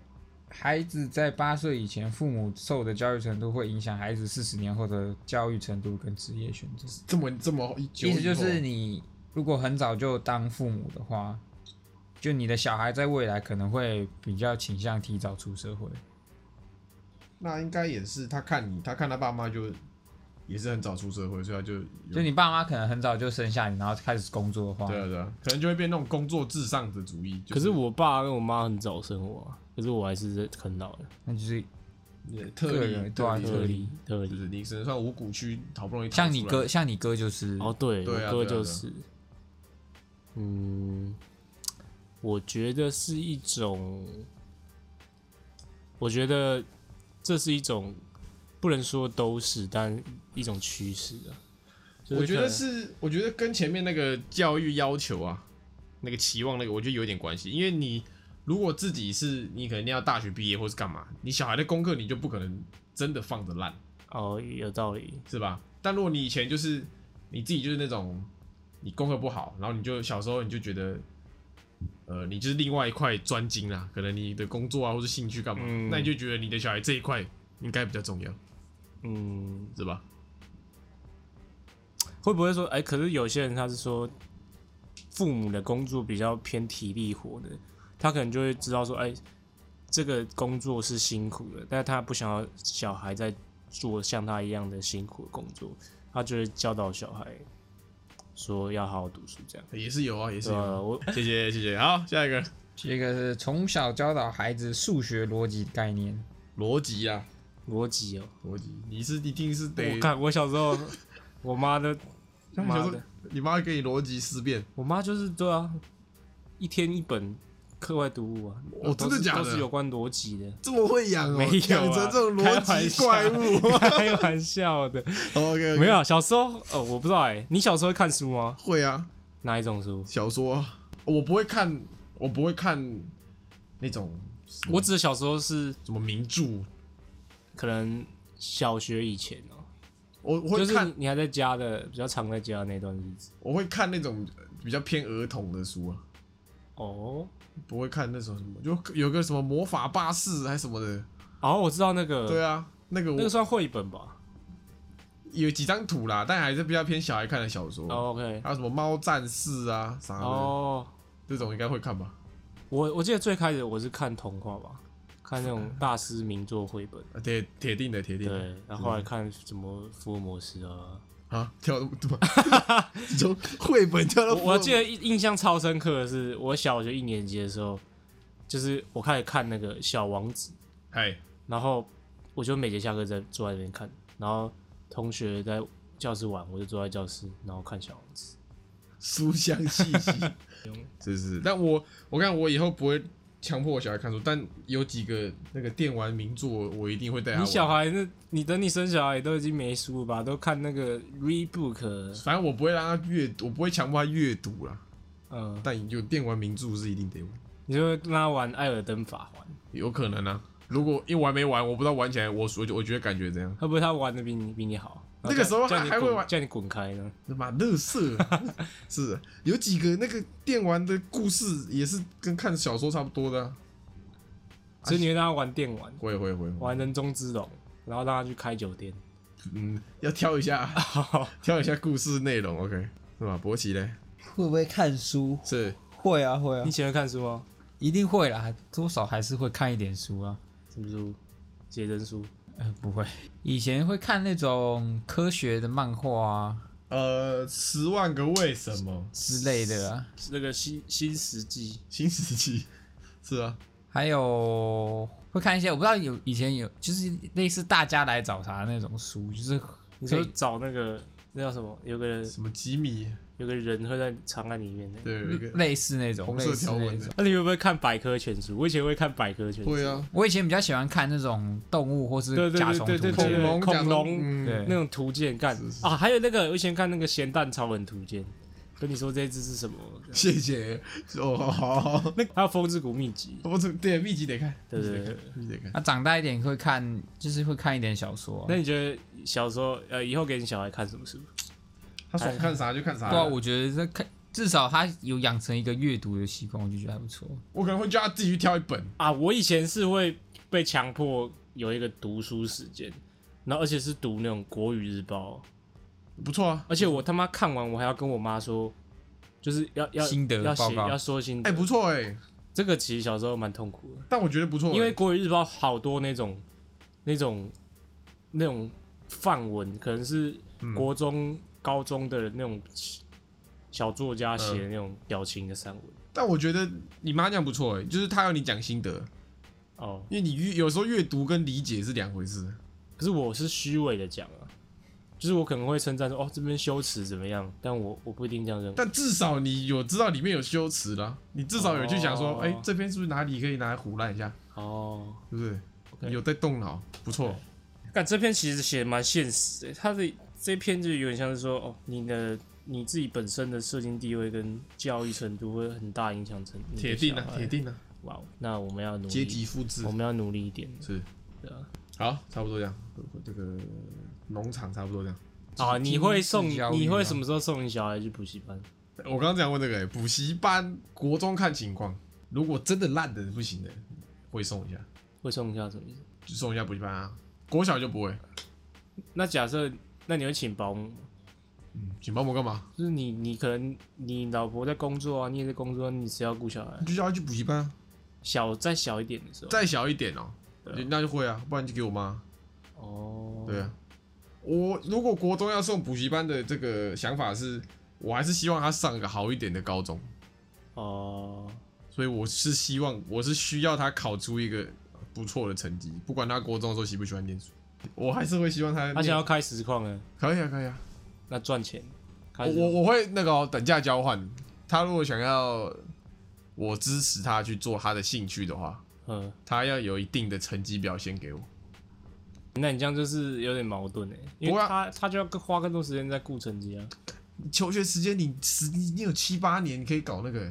孩子在八岁以前，父母受的教育程度会影响孩子四十年后的教育程度跟职业选择。
这么这么
意思就是你如果很早就当父母的话，就你的小孩在未来可能会比较倾向提早出社会。
那应该也是他看你，他看他爸妈就也是很早出社会，所以他就
就你爸妈可能很早就生下你，然后开始工作的话，
对啊对啊，可能就会变那种工作至上的主义。就
可是我爸跟我妈很早生我啊，可是我还是很老的，
那就是
对特例
对啊
特例
特例特例。
就是你只能算五谷区好不容易
像你哥，像你哥就是
哦，对，
对啊
我哥就是，嗯，我觉得是一种，我觉得这是一种不能说都是，但一种趋势啊。就是
我觉得是，我觉得跟前面那个教育要求啊，那个期望那个，我觉得有点关系。因为你如果自己是你可能要大学毕业或是干嘛，你小孩的功课你就不可能真的放着烂，
哦，有道理。
是吧？但如果你以前就是你自己就是那种你功课不好，然后你就小时候你就觉得，呃，你就是另外一块专精啦，可能你的工作啊或是兴趣干嘛，
嗯
那你就觉得你的小孩这一块应该比较重要，
嗯，
是吧？
会不会说，哎、可是有些人他是说，父母的工作比较偏体力活的，他可能就会知道说，哎、这个工作是辛苦的，但是他不想要小孩在做像他一样的辛苦的工作，他就会教导小孩说要好好读书，这样。
也是有啊，也是有啊。
我
谢谢谢谢，好，下一个
这个是从小教导孩子数学逻辑概念。
逻辑啊，
逻辑哦，
逻辑，你是一定是得
我看我小时候，我妈的妈
你妈给你逻辑思辨，
我妈就是对啊，一天一本课外读物啊，
哦真的假的？
都是有关逻辑的。
这么会养哦，
没有啊
养成这种逻辑怪物。
开玩笑的，
OK，
没有啊小时候哦，我不知道哎、你小时候会看书吗？
会啊，
哪一种书？
小说啊。我不会看，我不会看那种
我指的小时候是
什么名著，
可能小学以前哦、
我我
就是
会看，
你还在家的，比较常在家的那段日子。
我会看那种比较偏儿童的书啊，
哦，
不会看那种什么，就有个什么魔法巴士还是什么的。
哦，我知道那个，
对啊，那个我
那个算绘本吧？
有几张图啦，但还是比较偏小孩看的小说。
哦，OK，
还有什么猫战士啊啥的，
哦，
这种应该会看吧？
我我记得最开始我是看童话吧，看那种 大师名作绘本。
啊，铁铁定的，铁定的。
对，然后后来看什么福尔摩斯啊，
啊，跳那么多，从绘本跳到
我我记得印印象超深刻的是，我小学一年级的时候，就是我开始看那个小王子，
嗨，
然后我就每节下课在坐在那边看，然后同学在教室玩，我就坐在教室，然后看小王子。
书香气息，是是。但我我看我以后不会强迫我小孩看书，但有几个那个电玩名作，我一定会带他
你。小孩那，你等你生小孩都已经没书了吧？都看那个 read book，
反正我不会让他阅，我不会强迫他阅读啦。
嗯，
但有电玩名著是一定得玩，
你就会让他玩《艾尔登法环》，
有可能啊。如果一玩没玩，我不知道玩起来我我我觉得感觉怎样。
会不会他玩的比你比你好？
那个时候还会玩
叫你滚开呢？
他妈乐色，是有几个那个电玩的故事也是跟看小说差不多的、啊。
所以你会让他玩电玩，
会会会，
玩人中之龙，然后让他去开酒店。
嗯，要挑一下，挑一下故事内容，OK，是吧？博奇嘞，
会不会看书？
是
会啊，会啊
你。喜欢看书吗？
一定会啦，多少还是会看一点书啊。
什么书？写真书。
呃，不会，以前会看那种科学的漫画啊
呃，十万个为什么，
之类的啊，
是那个新新世纪，
新世纪是啊，
还有会看一些我不知道有以前有就是类似大家来找茬那种书，就是
你说找那个那叫什么？有个
什么吉米，
有个人会在藏在里面的。
对，有一个
类似那种
红色
类似
条纹的
那种。
那你会不会看百科全书？我以前会看百科全书。
会啊，
我以前比较喜欢看那种动物或是
对对
甲虫
对对对
图鉴
恐龙，甲虫
恐龙
嗯
对
那种图鉴干
是是
啊，还有那个我以前看那个咸蛋超人图鉴，跟你说这只是什么？
谢谢哦，好好，好
那还有风之谷秘籍，
我这对秘籍得看，
对对对
秘籍得看，秘籍得看。
那、长大一点会看，就是会看一点小说、啊。
那你觉得小时候呃，以后给你小孩看什么书？
他爽看啥就看啥。
对啊，我觉得这看至少他有养成一个阅读的习惯，我就觉得还不错。
我可能会叫他自己去挑一本。
啊，我以前是会被强迫有一个读书时间，然后而且是读那种国语日报，
不错啊，
而且我他妈看完我还要跟我妈说，就是要要
心得
要写要说心得。
哎，不错哎，
这个其实小时候蛮痛苦的，
但我觉得不错欸，
因为国语日报好多那种那种那种范文，可能是
嗯
国中、高中的那种小作家写
嗯
的那种表情的散文。
但我觉得你妈这样不错哎，就是她要你讲心得，
哦，
因为你阅有时候阅读跟理解是两回事。
可是我是虚伪的讲啊，就是我可能会称赞说哦这边修辞怎么样，但我我不一定这样认为。
但至少你有知道里面有修辞啦，你至少有去想说，
哦。
哎，这边是不是哪里可以拿来胡乱一下，
哦，
对不对有在动脑，不错。
但这篇其实写的蛮现实的，他的这篇就有点像是说哦你的。你自己本身的社经地位跟教育程度会很大影响成你的
铁定啊铁定啊，
哇哦，那我们要努力，
阶级复制
我们要努力一点。
是
对啊，
好，差不多这样。这个农场差不多这样。
啊，你会送你会什么时候送你小孩去补习班？
我刚刚讲问这个、欸，补习班国中看情况，如果真的烂的不行的，会送一下，
会送一下什么意思？
就送一下补习班啊。国小就不会，
那假设那你会请保姆
请保姆干嘛？
就是你你可能你老婆在工作啊，你也在工作，你谁要顾小孩？
你就叫他去补习班啊，
小再小一点的时候，
再小一点哦、
对啊
那就会啊，不然就给我妈。
哦，
对啊，我如果国中要送补习班的这个想法是，我还是希望他上个好一点的高中，
哦，
所以我是希望我是需要他考出一个不错的成绩，不管他国中的时候喜不喜欢念书，我还是会希望他念
他想要开实况呢，
可以啊，可以啊。
那赚钱，开
我我我会那个哦、等价交换，他如果想要我支持他去做他的兴趣的话，
嗯，
他要有一定的成绩表现给我。
那你这样就是有点矛盾哎，因为他他就要更花更多时间在顾成绩啊。
求学时间你十你你有七八年，你可以搞那个，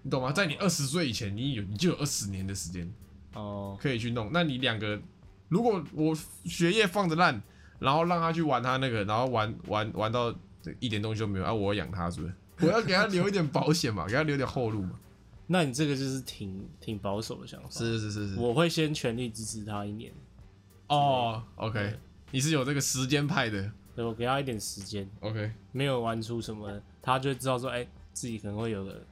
你懂吗？在你二十岁以前，你有你就有二十年的时间
哦，
可以去弄。那你两个，如果我学业放着烂，然后让他去玩他那个，然后玩玩玩到一点东西都没有，啊，我要养他是不是？我要给他留一点保险嘛，给他留点后路嘛。
那你这个就是挺挺保守的想法。
是是是是。
我会先全力支持他一年，
哦，OK，你是有这个时间派的
对我给他一点时间
，，OK。
没有玩出什么，他就知道说，哎、自己可能会有个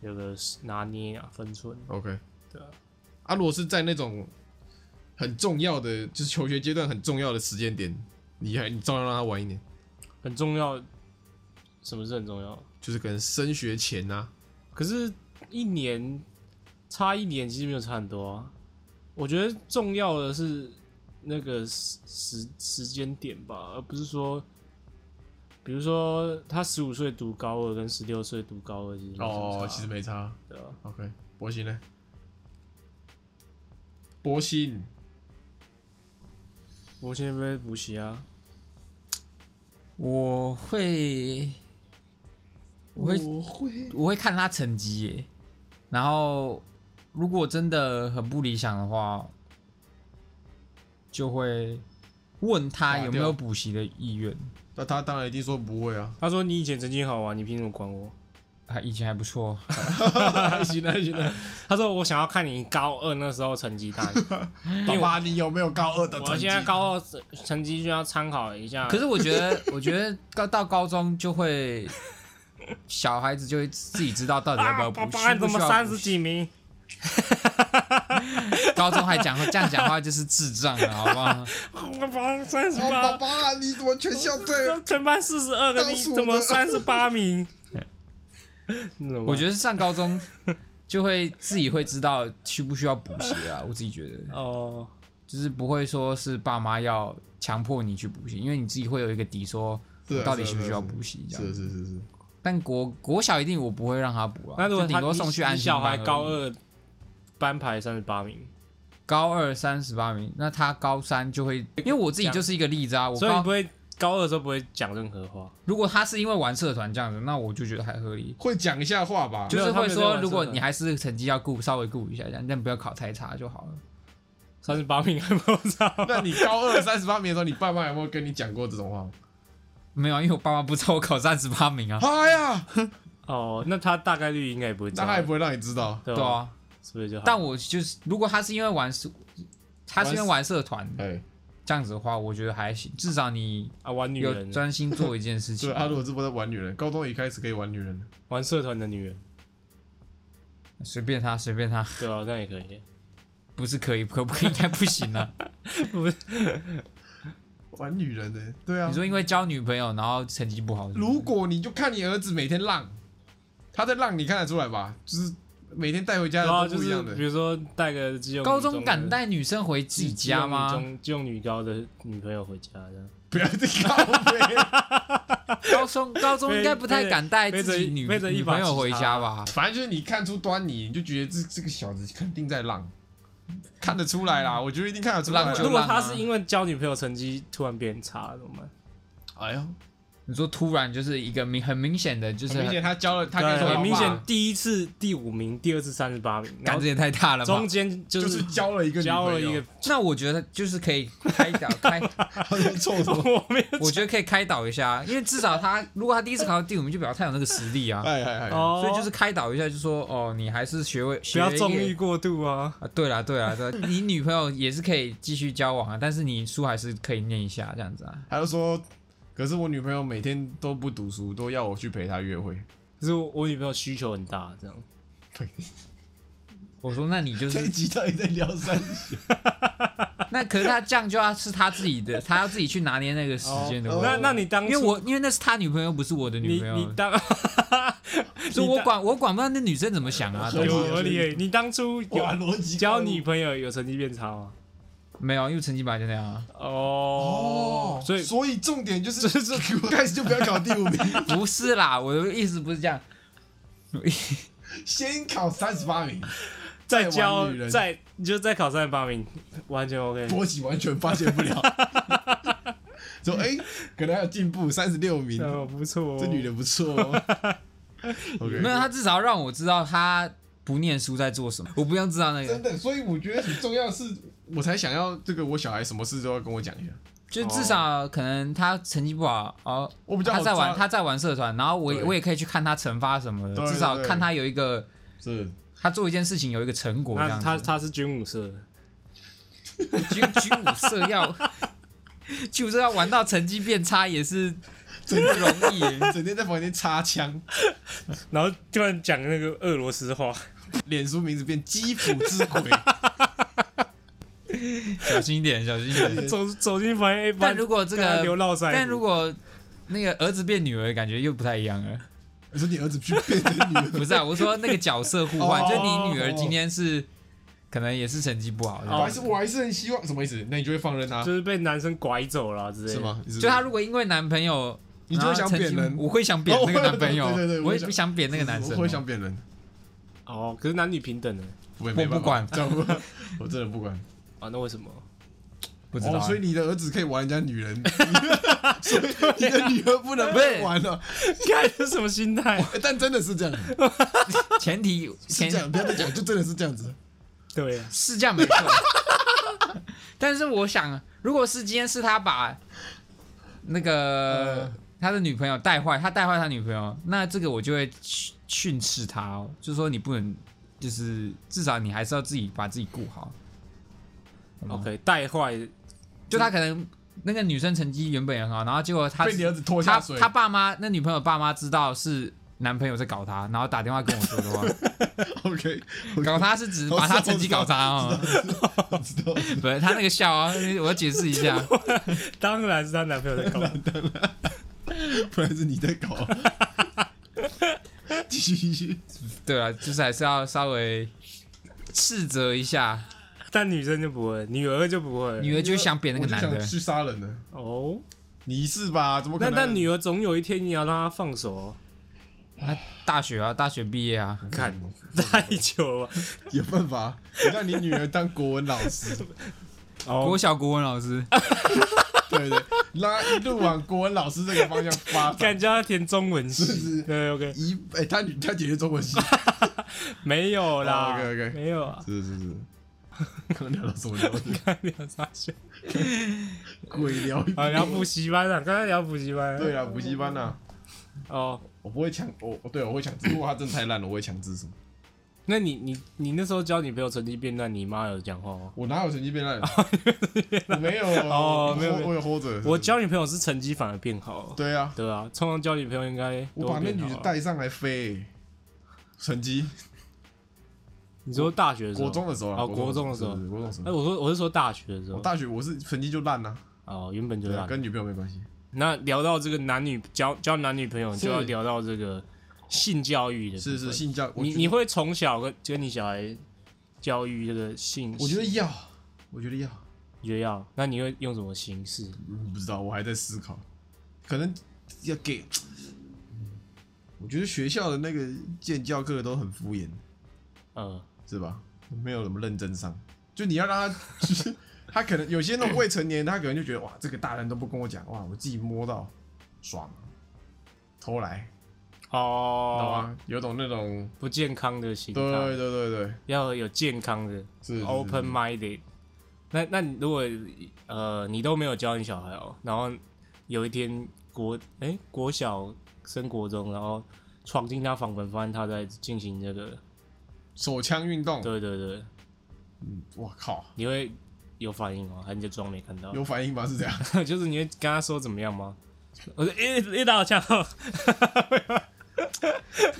有个拿捏啊分寸
，OK，
对啊，
啊，如果是在那种很重要的，就是求学阶段很重要的时间点，你还你照样让他玩一年，
很重要。什么是很重要？
就是可能升学前啊，
可是，一年差一年其实没有差很多啊。我觉得重要的是那个时时时间点吧，而不是说，比如说他十五岁读高二跟十六岁读高二其实
哦，其实没差。
对啊。
OK，博鑫呢？博鑫，
我现在被补习啊，
我会，我会，
我会
我会看他成绩耶。然后，如果真的很不理想的话，就会问他有没有补习的意愿。
那他当然一定说不会啊。
他说你以前成绩好啊，你凭什么管我？
他以前还不错，
还 行了，还行了。他说我想要看你高二那时候成绩单，
爸爸，你有没有高二的成绩？
我现在高二成绩就要参考一下。
可是我觉得，我觉得到到高中就会，小孩子就会自己知道到底要不要
啊，
补习。
爸爸你怎么三十？几名？
高中还讲这样讲话就是智障了，好不好？
我爸三十
八，爸
八，
爸，你怎么全校最？
全班四十二个，你怎么三十八名？
我觉得上高中就会自己会知道需不需要补习啊，我自己觉得
得哦，
就是不会说是爸妈要强迫你去补习，因为你自己会有一个底说。到底需不需要补习？这
是
样，
是是是，
但国国小一定我不会让他补啊，
那如果
顶多送去安心
小孩
班
高二班排三十八名，
高二三十八名，那他高三就会，因为我自己就是一个例子啊。我高
所以你不会高二的时候不会讲任何话，
如果他是因为玩社团这样子，那我就觉得还合理，
会讲一下话吧？
就是会说，如果你还是成绩要顾，稍微顾一下这样，但不要考太差就好了。
三十八名还不知道。
那你高二三十八名的时候，你爸妈有没有跟你讲过这种话？
没有，因为我爸妈不知道我考三十八名啊。
哎呀，
哦，那他大概率应该也不会知道，
那他也不会让你知道。
对？
对啊，
是不是就好？
但我就是，如果他是因为玩社，他是因为玩社团
哎，
这样子的话，我觉得还行，至少你
啊，玩女人，
专心做一件事情
对。他如果是不在玩女人，高中一开始可以玩女人，
玩社团的女人，
随便他，随便他，
对啊，那也可以。
不是可以，可不可以？应该不行啊。
不是玩女人的，对啊
你。说因为交女朋友，然后成绩不好是不是
如果你就看你儿子每天浪，他在浪，你看得出来吧？就是每天带回家的
就是
都不一样的
比。如说带个
高中敢带女生回自
自
己家吗？
肌肉女高的女朋友回家这样。
不要再靠背，
高中高中应该不太敢带自己女朋友回家吧？
反正就是你看出端倪，你就觉得这这个小子肯定在浪，看得出来啦。我觉得一定看得出来
如果他是因为交女朋友成绩突然变差怎么办？
哎呀，
你说突然就是一个明很明显的，就是
很明显他教了他跟
对
说
很明显，第一次第五名，第二次三十八名，然后
感觉也太大了吧
中？间就
就是是教了一个
交了一个，
那我觉得就是可以开导 开，
他说错什么？
我没有
我觉得可以开导一下，因为至少他如果他第一次考到第五名，就表示他有那个实力啊。
哎哎哎，
哦，
所以就是开导一下，就说哦，你还是学会
不要纵欲过度啊。
啊。对啦对啦对，你女朋友也是可以继续交往啊，但是你书还是可以念一下这样子啊。
他就说，可是我女朋友每天都不读书，都要我去陪她约会。
可是我我女朋友需求很大，这样对
我说那你就是
这一集到底在聊三？
那可是他这样就要是他自己的，他要自己去拿捏那个时间的
哦
问题。
那那你当初
因为我因为那是他女朋友，不是我的女
你
朋友
你，当
所以我管我管不到那女生怎么想啊。
有合理，你当初
哇，
有
逻辑
交女朋友有成绩变差吗？
没有，因为成绩本来就那样啊。
哦，所以
所以重点就是，开始就不要考第五名，
不是啦，我的意思不是这样。
先考三十八名，再
再交
玩女人
再你就再考三十八名，完全 OK。
波奇完全发现不了。说哎、可能还有进步，三十六名，
哦，不错哦，
这女的不错哦。OK，
没有，他至少让我知道他不念书在做什么，我不用知道那个，
真的，所以我觉得很重要的是，我才想要这个，我小孩什么事都要跟我讲一下。
就至少可能他成绩不好哦，
我比较
他在玩他在玩社团，然后我我也可以去看他惩罚什么的，至少看他有一个
是
他做一件事情有一个成果这样。
他他是军武社的，
军 军武社要军武社要玩到成绩变差也是真不容易。
整天在房间插枪，
然后突然讲那个俄罗斯话，
脸书名字变基辅之鬼。
小心一点，小心一点。
走走进房间，哎，
但如果这个但如果那个儿子变女儿，感觉又不太一样了。
你说你儿子去变成女儿，
不是啊，我说那个角色互换，
哦
就你女儿今天是可能也是成绩不好的，
我还是我还是很希望什么意思？那你就会放任他
就是被男生拐走了之类的，
是？吗？
就他如果因为男朋友，
你就会想
然后成绩
扁人
我会想扁那个男朋友，
哦 对对对
我
我会想
也不想扁那个男生
我
哦，
会想扁人，
哦，可是男女平等的
我
不管
这样不我真的不管。
啊，那为什么？
不知道啊，
哦，所以你的儿子可以玩人家女人，所以你的女儿不能被玩了。
看这什么心态？
欸 但真的是这样，
前提前
是这样，不要再讲，就真的是这样子。
对啊，
是这样没错，但是我想，如果是今天是他把那个
呃
他的女朋友带坏，他带坏他女朋友，那这个我就会训训斥他哦，就是说你不能，就是至少你还是要自己把自己顾好。
OK，带坏。
就他可能那个女生成绩原本也很好，然后结果他
被你儿子拖
他
下水，
他爸妈那女朋友爸妈知道是男朋友在搞他，然后打电话跟我说的话，
OK，
搞他是指把他成绩搞砸啊，
知道，
不是他那个笑啊，我要解释一下，
当然是她男朋友在搞。
不然是你在搞。继续继续，
对啊，就是还是要稍微斥责一下，
但女生就不会，女儿就不会。
女儿就想扁那个男的，
我就想去杀人了。
哦，
你是吧？怎么可能？
但但女儿总有一天你要让她放手哦。
大学啊，大学毕业啊，
看太久了吧。
有办法？你让你女儿当国文老师，
哦，
国小国文老师，
对对，让她一路往国文老师这个方向发展。
敢叫她填中文系。
是是
对，OK，
一哎，他女他姐姐中文系，
没有啦。
哦，OK，OK
没有啊。
是是是。刚刚聊到什么聊的？
看聊啥学？
鬼聊
啊，聊补习班啊，刚才聊补习班。
对啊，补习班啊，
哦，
我不会抢，我我对我会强制，如果他真的太烂了，我会强制什么？
那你你你那时候教女朋友成绩变烂，你妈有讲话吗？
我哪有成绩变烂？我没有
哦没有
我有 hold 着。
我教女朋友是成绩反而变好。
对啊，
对啊，通常教女朋友应该
我把那女的带上来飞，成绩
你说大学的时候？
国中的时候啊，
哦国中的时候
是是国中的时
哎，
候。
我说我是说大学的时候。
我大学我是成绩就烂呐，
哦，原本就烂。
啊跟女朋友没关系。
那聊到这个男女交交男女朋友，
是
就要聊到这个性教育的。
是是性教，
你你会从小跟跟你小孩教育这个性？
我觉得要，我觉得要，
你觉得要？那你会用什么形式？
嗯不知道，我还在思考，可能要给。我觉得学校的那个建教课都很敷衍，
呃，
是吧？没有什么认真上，就你要让他，就是他可能有些那种未成年，他可能就觉得哇，这个大人都不跟我讲，哇，我自己摸到爽，偷来，懂
哦，
吗？有种那种，
不健康的心态，
对对对对，
要有健康的
是
open minded。那那你如果呃你都没有教你小孩哦，然后有一天国哎、国小升国中，然后闯进他房门，发现他在进行这个，
手枪运动，
对对对，
我靠，
你会有反应吗？还是你就装没看到？
有反应吗？是这样？
就是你会跟他说怎么样吗？我说一一打枪，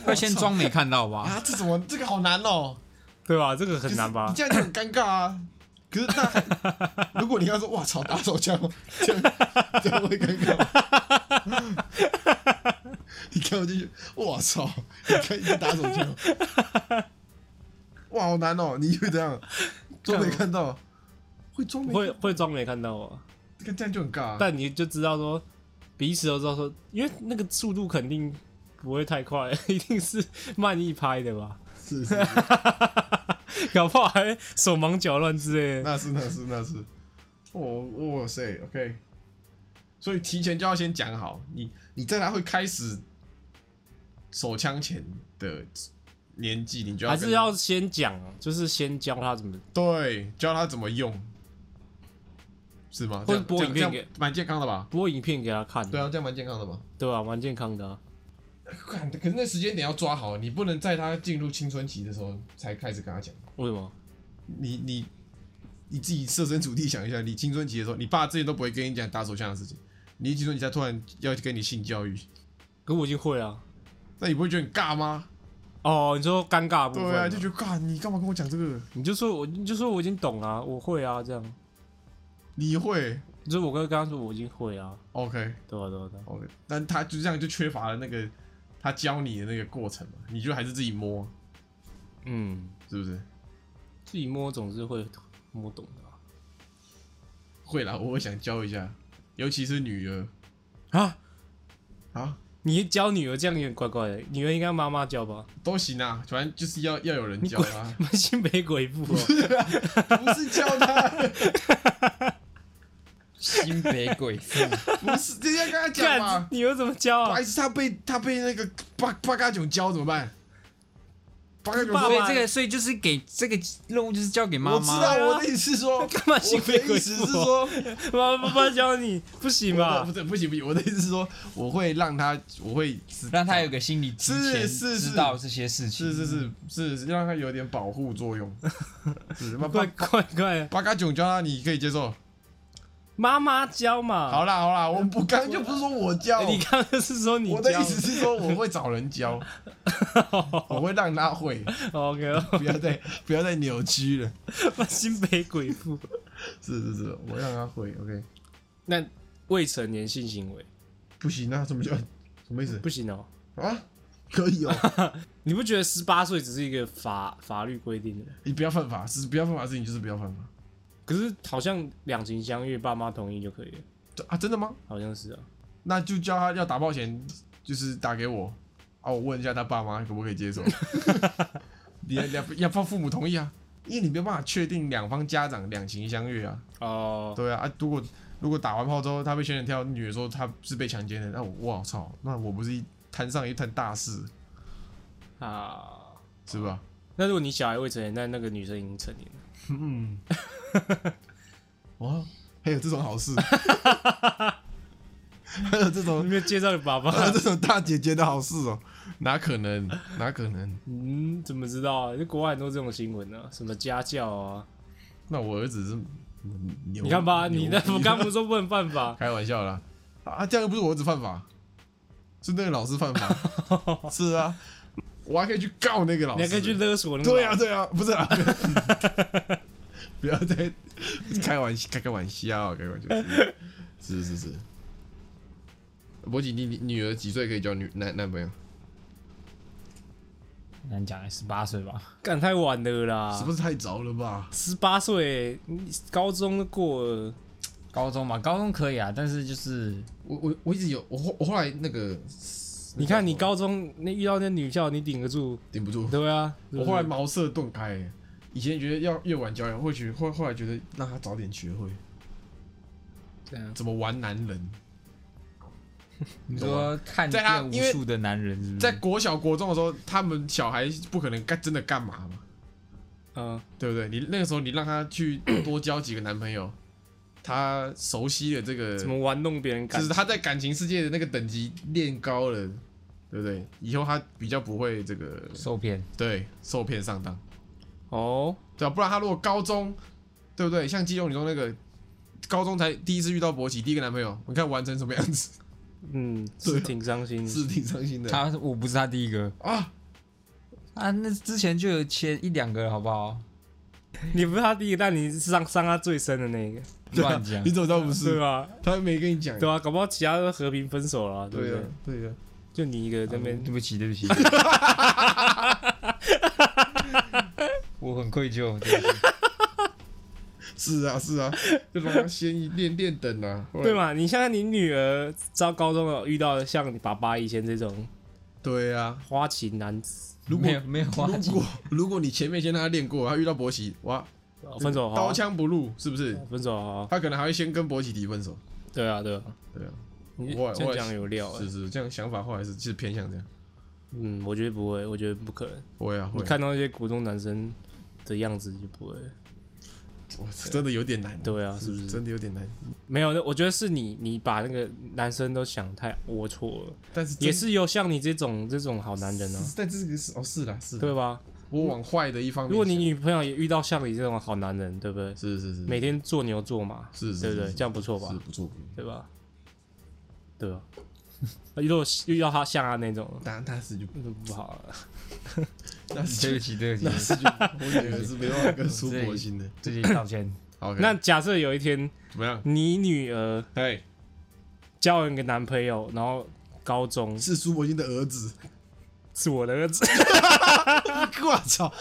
会先装没看到吧？
啊，这怎么这个好难哦，
对吧？这个很难吧
你？这样就很尴尬啊。可是那 如果你要说哇操打手枪，这样这样会尴尬吗。你看我进去，我操！你看你打手枪，哇好难哦！你以为这样装没看到，会装没
会会装没看到啊？
看这样就很尬、啊。
但你就知道说，彼此都知道说，因为那个速度肯定不会太快，一定是慢一拍的吧？
是是，
搞不好还手忙脚乱之类的。
那是那是那是。哦哇塞，OK。所以提前就要先讲好，你你在他会开始手枪前的年纪，你就要
还是要先讲，就是先教他怎么，
对教他怎么用，是吗？
或者播影片给
蛮健康的吧？
播影片给他看。
对啊，这样蛮健康的吧？
对啊，蛮健康的啊、
看，可是那时间点要抓好，你不能在他进入青春期的时候才开始跟他讲。
为什么？
你你你自己设身处地想一下，你青春期的时候，你爸之前都不会跟你讲打手枪的事情，你一青春期他突然要跟你性教育，
可我已经会啊。
那你不会觉得很尬吗？
哦，你说尴尬的部分
对啊，就觉得尬，你干嘛跟我讲这个？
你就说我，你就说我已经懂啊，我会啊，这样。
你会
就是我跟刚刚说我已经会啊
，OK
对啊对啊对啊。
OK，但他就这样就缺乏了那个他教你的那个过程嘛，你就还是自己摸，
嗯，
是不是？
自己摸总是会摸懂的啊。
会啦，我会想教一下，尤其是女儿
啊，
啊，
你教女儿这样有点怪怪的，女儿应该妈妈教吧？
都行啊，反正就是要要有人教啊，
蛮新北鬼父哦。
不是教他，
新北鬼父，
不是人家跟他讲嘛
干，。女儿怎么教啊
还是，他被他被那个八八嘎囧教怎么办？
所以这个，所以就是给这个任务就是交给妈妈
我知道，我的意思是说，
干嘛新
我
北鬼
的意思是？说，
妈妈教你不行
我的
吧
不？是不行不行，我的意思是说，我会让他，我会
让他有个心理之前
是是是
知道这些事情。
是是是是是让他有点保护作用。是八
怪
八
怪怪。
八嘎囧教他，你可以接受。
妈妈教嘛。
好啦好啦，我我刚刚就不是说我教，
哎，你刚刚是说你教
我的意思是说我会找人教，我会让他会
，？OK，
不要再不要再扭曲了。
新北鬼父。
是是是，我让他会，OK。
那未成年性行为
不行啊，什么叫什么意思
不行哦。
啊？可以哦，
你不觉得十八岁只是一个法法律规定的？
你不要犯法，是不要犯法的事情就是不要犯法。
可是好像两情相悦，爸妈同意就可以了，
啊，真的吗？
好像是啊。
那就叫他要打包前，就是打给我啊，我问一下他爸妈可不可以接受。你要要要放父母同意啊，因为你没有办法确定两方家长两情相悦啊。
哦，
对啊，啊，如果如果打完炮之后他被仙人跳，女的说他是被强奸的，那我我操，那我不是一摊上一摊大事
啊，
是吧？
那如果你小孩未成年，那那个女生已经成年了，
嗯，哇，还有这种好事，还有这
你
种
没有介绍给爸爸？
还有这种大姐姐的好事哦，哪可能？哪可能？
嗯，怎么知道啊？就国外很多这种新闻啊，什么家教啊，
那我儿子是牛，
你看吧，
牛
你那我刚不是说不能犯法，
开玩笑啦，啊，这样又不是我儿子犯法，是那个老师犯法，是啊，我还可以去告那个老师，
你还可以去勒索那个。
对啊，，对啊，不是啊，不要再开玩笑，开开玩笑，开玩笑，是是是。博吉，你你女儿几岁可以交女男男朋友？
难讲，十八岁吧。
干太晚了啦
是，不是太早了吧？
十八岁，你高中都过了，
高中嘛，高中可以啊，但是就是
我我我一直有我后我后来那个，
你看你高中那遇到那女校，你顶得住？
顶不住，
对啊，
我后来茅塞顿开。以前觉得要越晚交友，或许后后来觉得让他早点学会
这样，
怎么玩男人。
你说看
在他因为
见无数的男人，是不是？
在国小国中的时候，他们小孩不可能干真的干嘛嘛，
嗯，
对不对？你那个时候你让他去多交几个男朋友，他熟悉了这个，
怎么玩弄别人感
就是他在感情世界的那个等级练高了，对不对？以后他比较不会这个
受骗，
对受骗上当，
哦，
对啊、不然他如果高中，对不对？像基隆女中那个高中才第一次遇到博奇，第一个男朋友，你看玩成什么样子，
嗯，是挺伤心的。
是挺伤心的
他我不是他第一个
啊。
啊，那之前就有前一两个了，好不好？
你不是他第一个，但你是伤伤他最深的那个，
乱讲
你，怎么知道不
对
是？
吧？
他没跟你讲。
对啊，搞不好其他都和平分手了啊，对不
对啊
对？，
的啊。
就你一个在那边
对不起，对不起，我很愧疚。对不起
是啊，是啊，就让他先练练等啊，
对？嘛？你像你女儿到高中有遇到像你爸爸以前这种
对啊，
花情男子，
如果
没有没有
如果如果你前面先让他练过，他遇到博奇，哇，
哦分手好
刀
啊，
枪不入，是不是？
分手啊，
他可能还会先跟博奇提分手。
对啊，对啊，
对啊，
你
我我
这样有料欸
是是，这样想法后来是是偏向这样。
嗯，我觉得不会，我觉得不可能。
会啊，会啊，
你看到那些国中男生的样子就不会。
哇真的有点难。
对啊，是不是？
真的有点难。
没有，那我觉得是你，你把那个男生都想太龌龊了。
但是
也，是有像你这种这种好男人啊，
是但这个是哦，是啦，是啦
对吧？
我往坏的一方面。
如果你女朋友也遇到像你这种好男人，对不对？
是是是，
每天做牛做马，
是是
对不对？这样不错吧
是？不错，
对吧？对吧？如果遇到他像他那种，
但但是就
不好了。
那是
对不起，对不起，
那是就我女儿是没办法跟苏博心的。
自己道歉。
好，
那假设有一天
怎么样？
你女儿
哎，
交了一个男朋友，然后高中
是苏博金的儿子。
是我的儿子，
我操！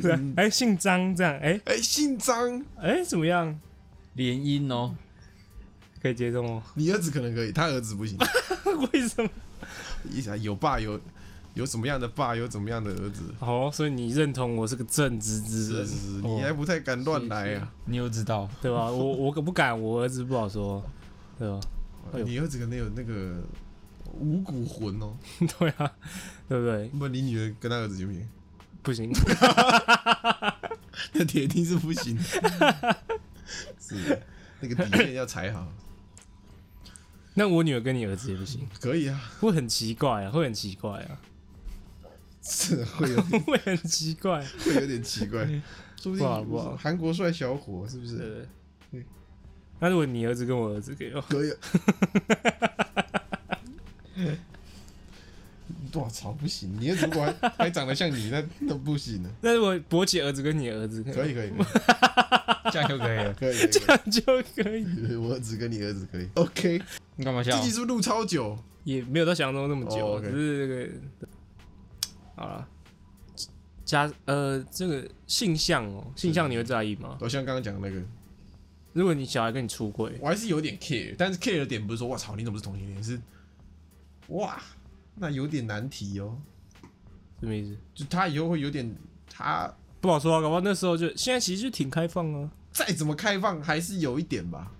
对啊，哎，姓张，这样，哎
哎，姓张，
哎，怎么样？
联姻哦，
可以接受吗？
你儿子可能可以，他儿子不行。
为什么？
有爸有有什么样的爸，有怎么样的儿子。
哦，所以你认同我是个正直之人，
是是是，
哦
你还不太敢乱来啊。
你又知道，
对吧？我我可不敢，我儿子不好说，对吧？哎呦
你儿子可能有那个五谷魂哦。
对啊，对不对？
不，你女儿跟他儿子行不行？
不行，
那铁定是不行。是，那个底线要踩好。
那我女儿跟你儿子也不行，
可以啊，
会很奇怪啊，会很奇怪啊，
是会有
会很奇怪，
会有点奇怪，说不
不好不好
定韩国帅小伙是不是？
对？那如果你儿子跟我儿子可以吗？
可以。我操，不行！你如果还还长得像你，那那不行了。
那如果博姐儿子跟你儿子可以吗，
可以可以
这样就可以了。
可以可以
这样就可以，
可以，我儿子跟你儿子可以。OK，
你干嘛笑
这？集是不是录超久？
也没有到想象中那么久，
哦，OK
只是这个好了。加呃，这个性向哦，性向你会在意吗？
我像刚刚讲的那个，
如果你小孩跟你出轨，
我还是有点 care，但是 care 的点不是说我操你怎么是同性恋，是哇，那有点难题哦。
什么意思？
就他以后会有点，他
不好说啊，搞不好那时候就现在其实就挺开放啊，
再怎么开放，还是有一点吧，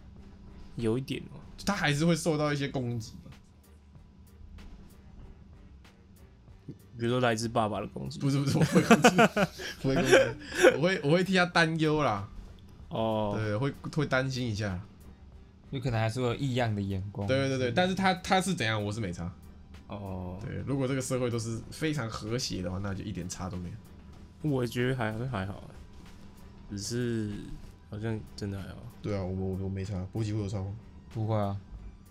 有一点哦、
他还是会受到一些攻击
比如说来自爸爸的攻击。
不是不是，我会攻击，不会攻击，我会我会替他担忧啦，
哦，
对，会会担心一下。
有可能还是会有异样的眼光。
对对对，但是他他是怎样，我是没差。
哦，
对，如果这个社会都是非常和谐的话，那就一点差都没有。
我觉得还还好啊，只是好像真的还好。
对啊，我我我没差，波吉会有差吗？
不会啊，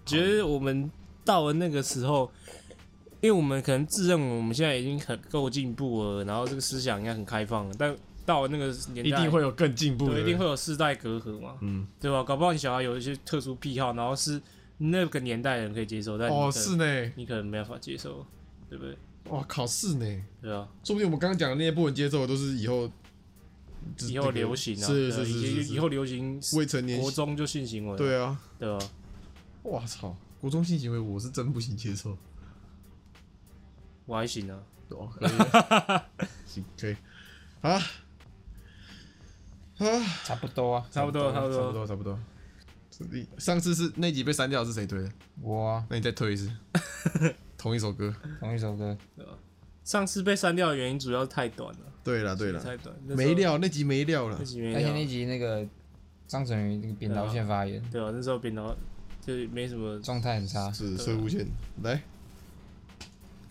觉得我们到了那个时候，因为我们可能自认为我们现在已经很够进步了，然后这个思想应该很开放了，但到了那个年代，
一定会有更进步的，
一定会有世代隔阂嘛，
嗯，
对吧？搞不好你小孩有一些特殊癖好，然后是那个年代的人可以接受，但你
哦，是呢，
你可能没办法接受，对不对？
哇靠，是呢，
对啊，
说不定我们刚刚讲的那些不能接受的，都是以后
以后流行啊，
是是是
以后流行
未成年
国中就性行为，
对啊，
对啊，
我操，国中性行为我是真不行接受，
我还行啊，
多，可以，行可以，啊啊，
差不多啊。
差不多，差不
差不
多。
差不多。你上次是那集被删掉是谁推的？
我啊，
那你再推一次，同一首歌。
同一首歌，
上次被删掉的原因主要是太短了，
对了对了，
太短，
没，料，那集没料了
那。集没料，
而且那集那个张成宇那个扁桃腺发炎，
对啊，那时候扁桃就是没什么，
状态很差。
是射物线，来，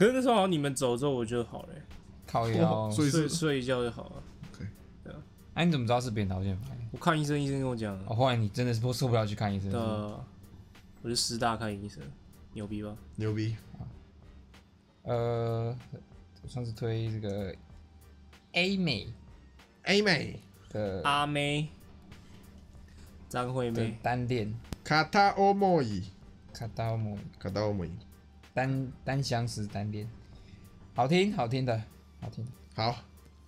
可是那时候好像你们走之后我就好了欸，
靠腰。
哦，所以
睡
是
睡一觉就好了。
哎，你怎么知道是扁桃腺发炎？
我看医生，医生跟我讲，
哦，后来你真的是不受不了去看医生。是不是。
呃，我就师大看医生，牛逼吧？
牛逼，
呃，我上次推这个 A 美。
A 美。
的。
阿妹，张惠
的
妹，
单恋。
卡塔欧莫伊，
卡到某
卡塔欧莫伊，
单单相思单恋，好听好听的，好听，
好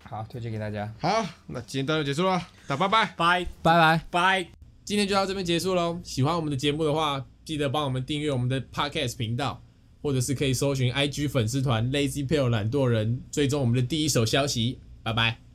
好推荐给大家，
好，那今天到这结束了，那拜拜。
拜
拜拜。
拜。
今天就到这边结束喽。喜欢我们的节目的话，记得帮我们订阅我们的 Podcast 频道，或者是可以搜寻 IG 粉丝团 Lazy p a l e 懒惰人，追踪我们的第一手消息。拜拜。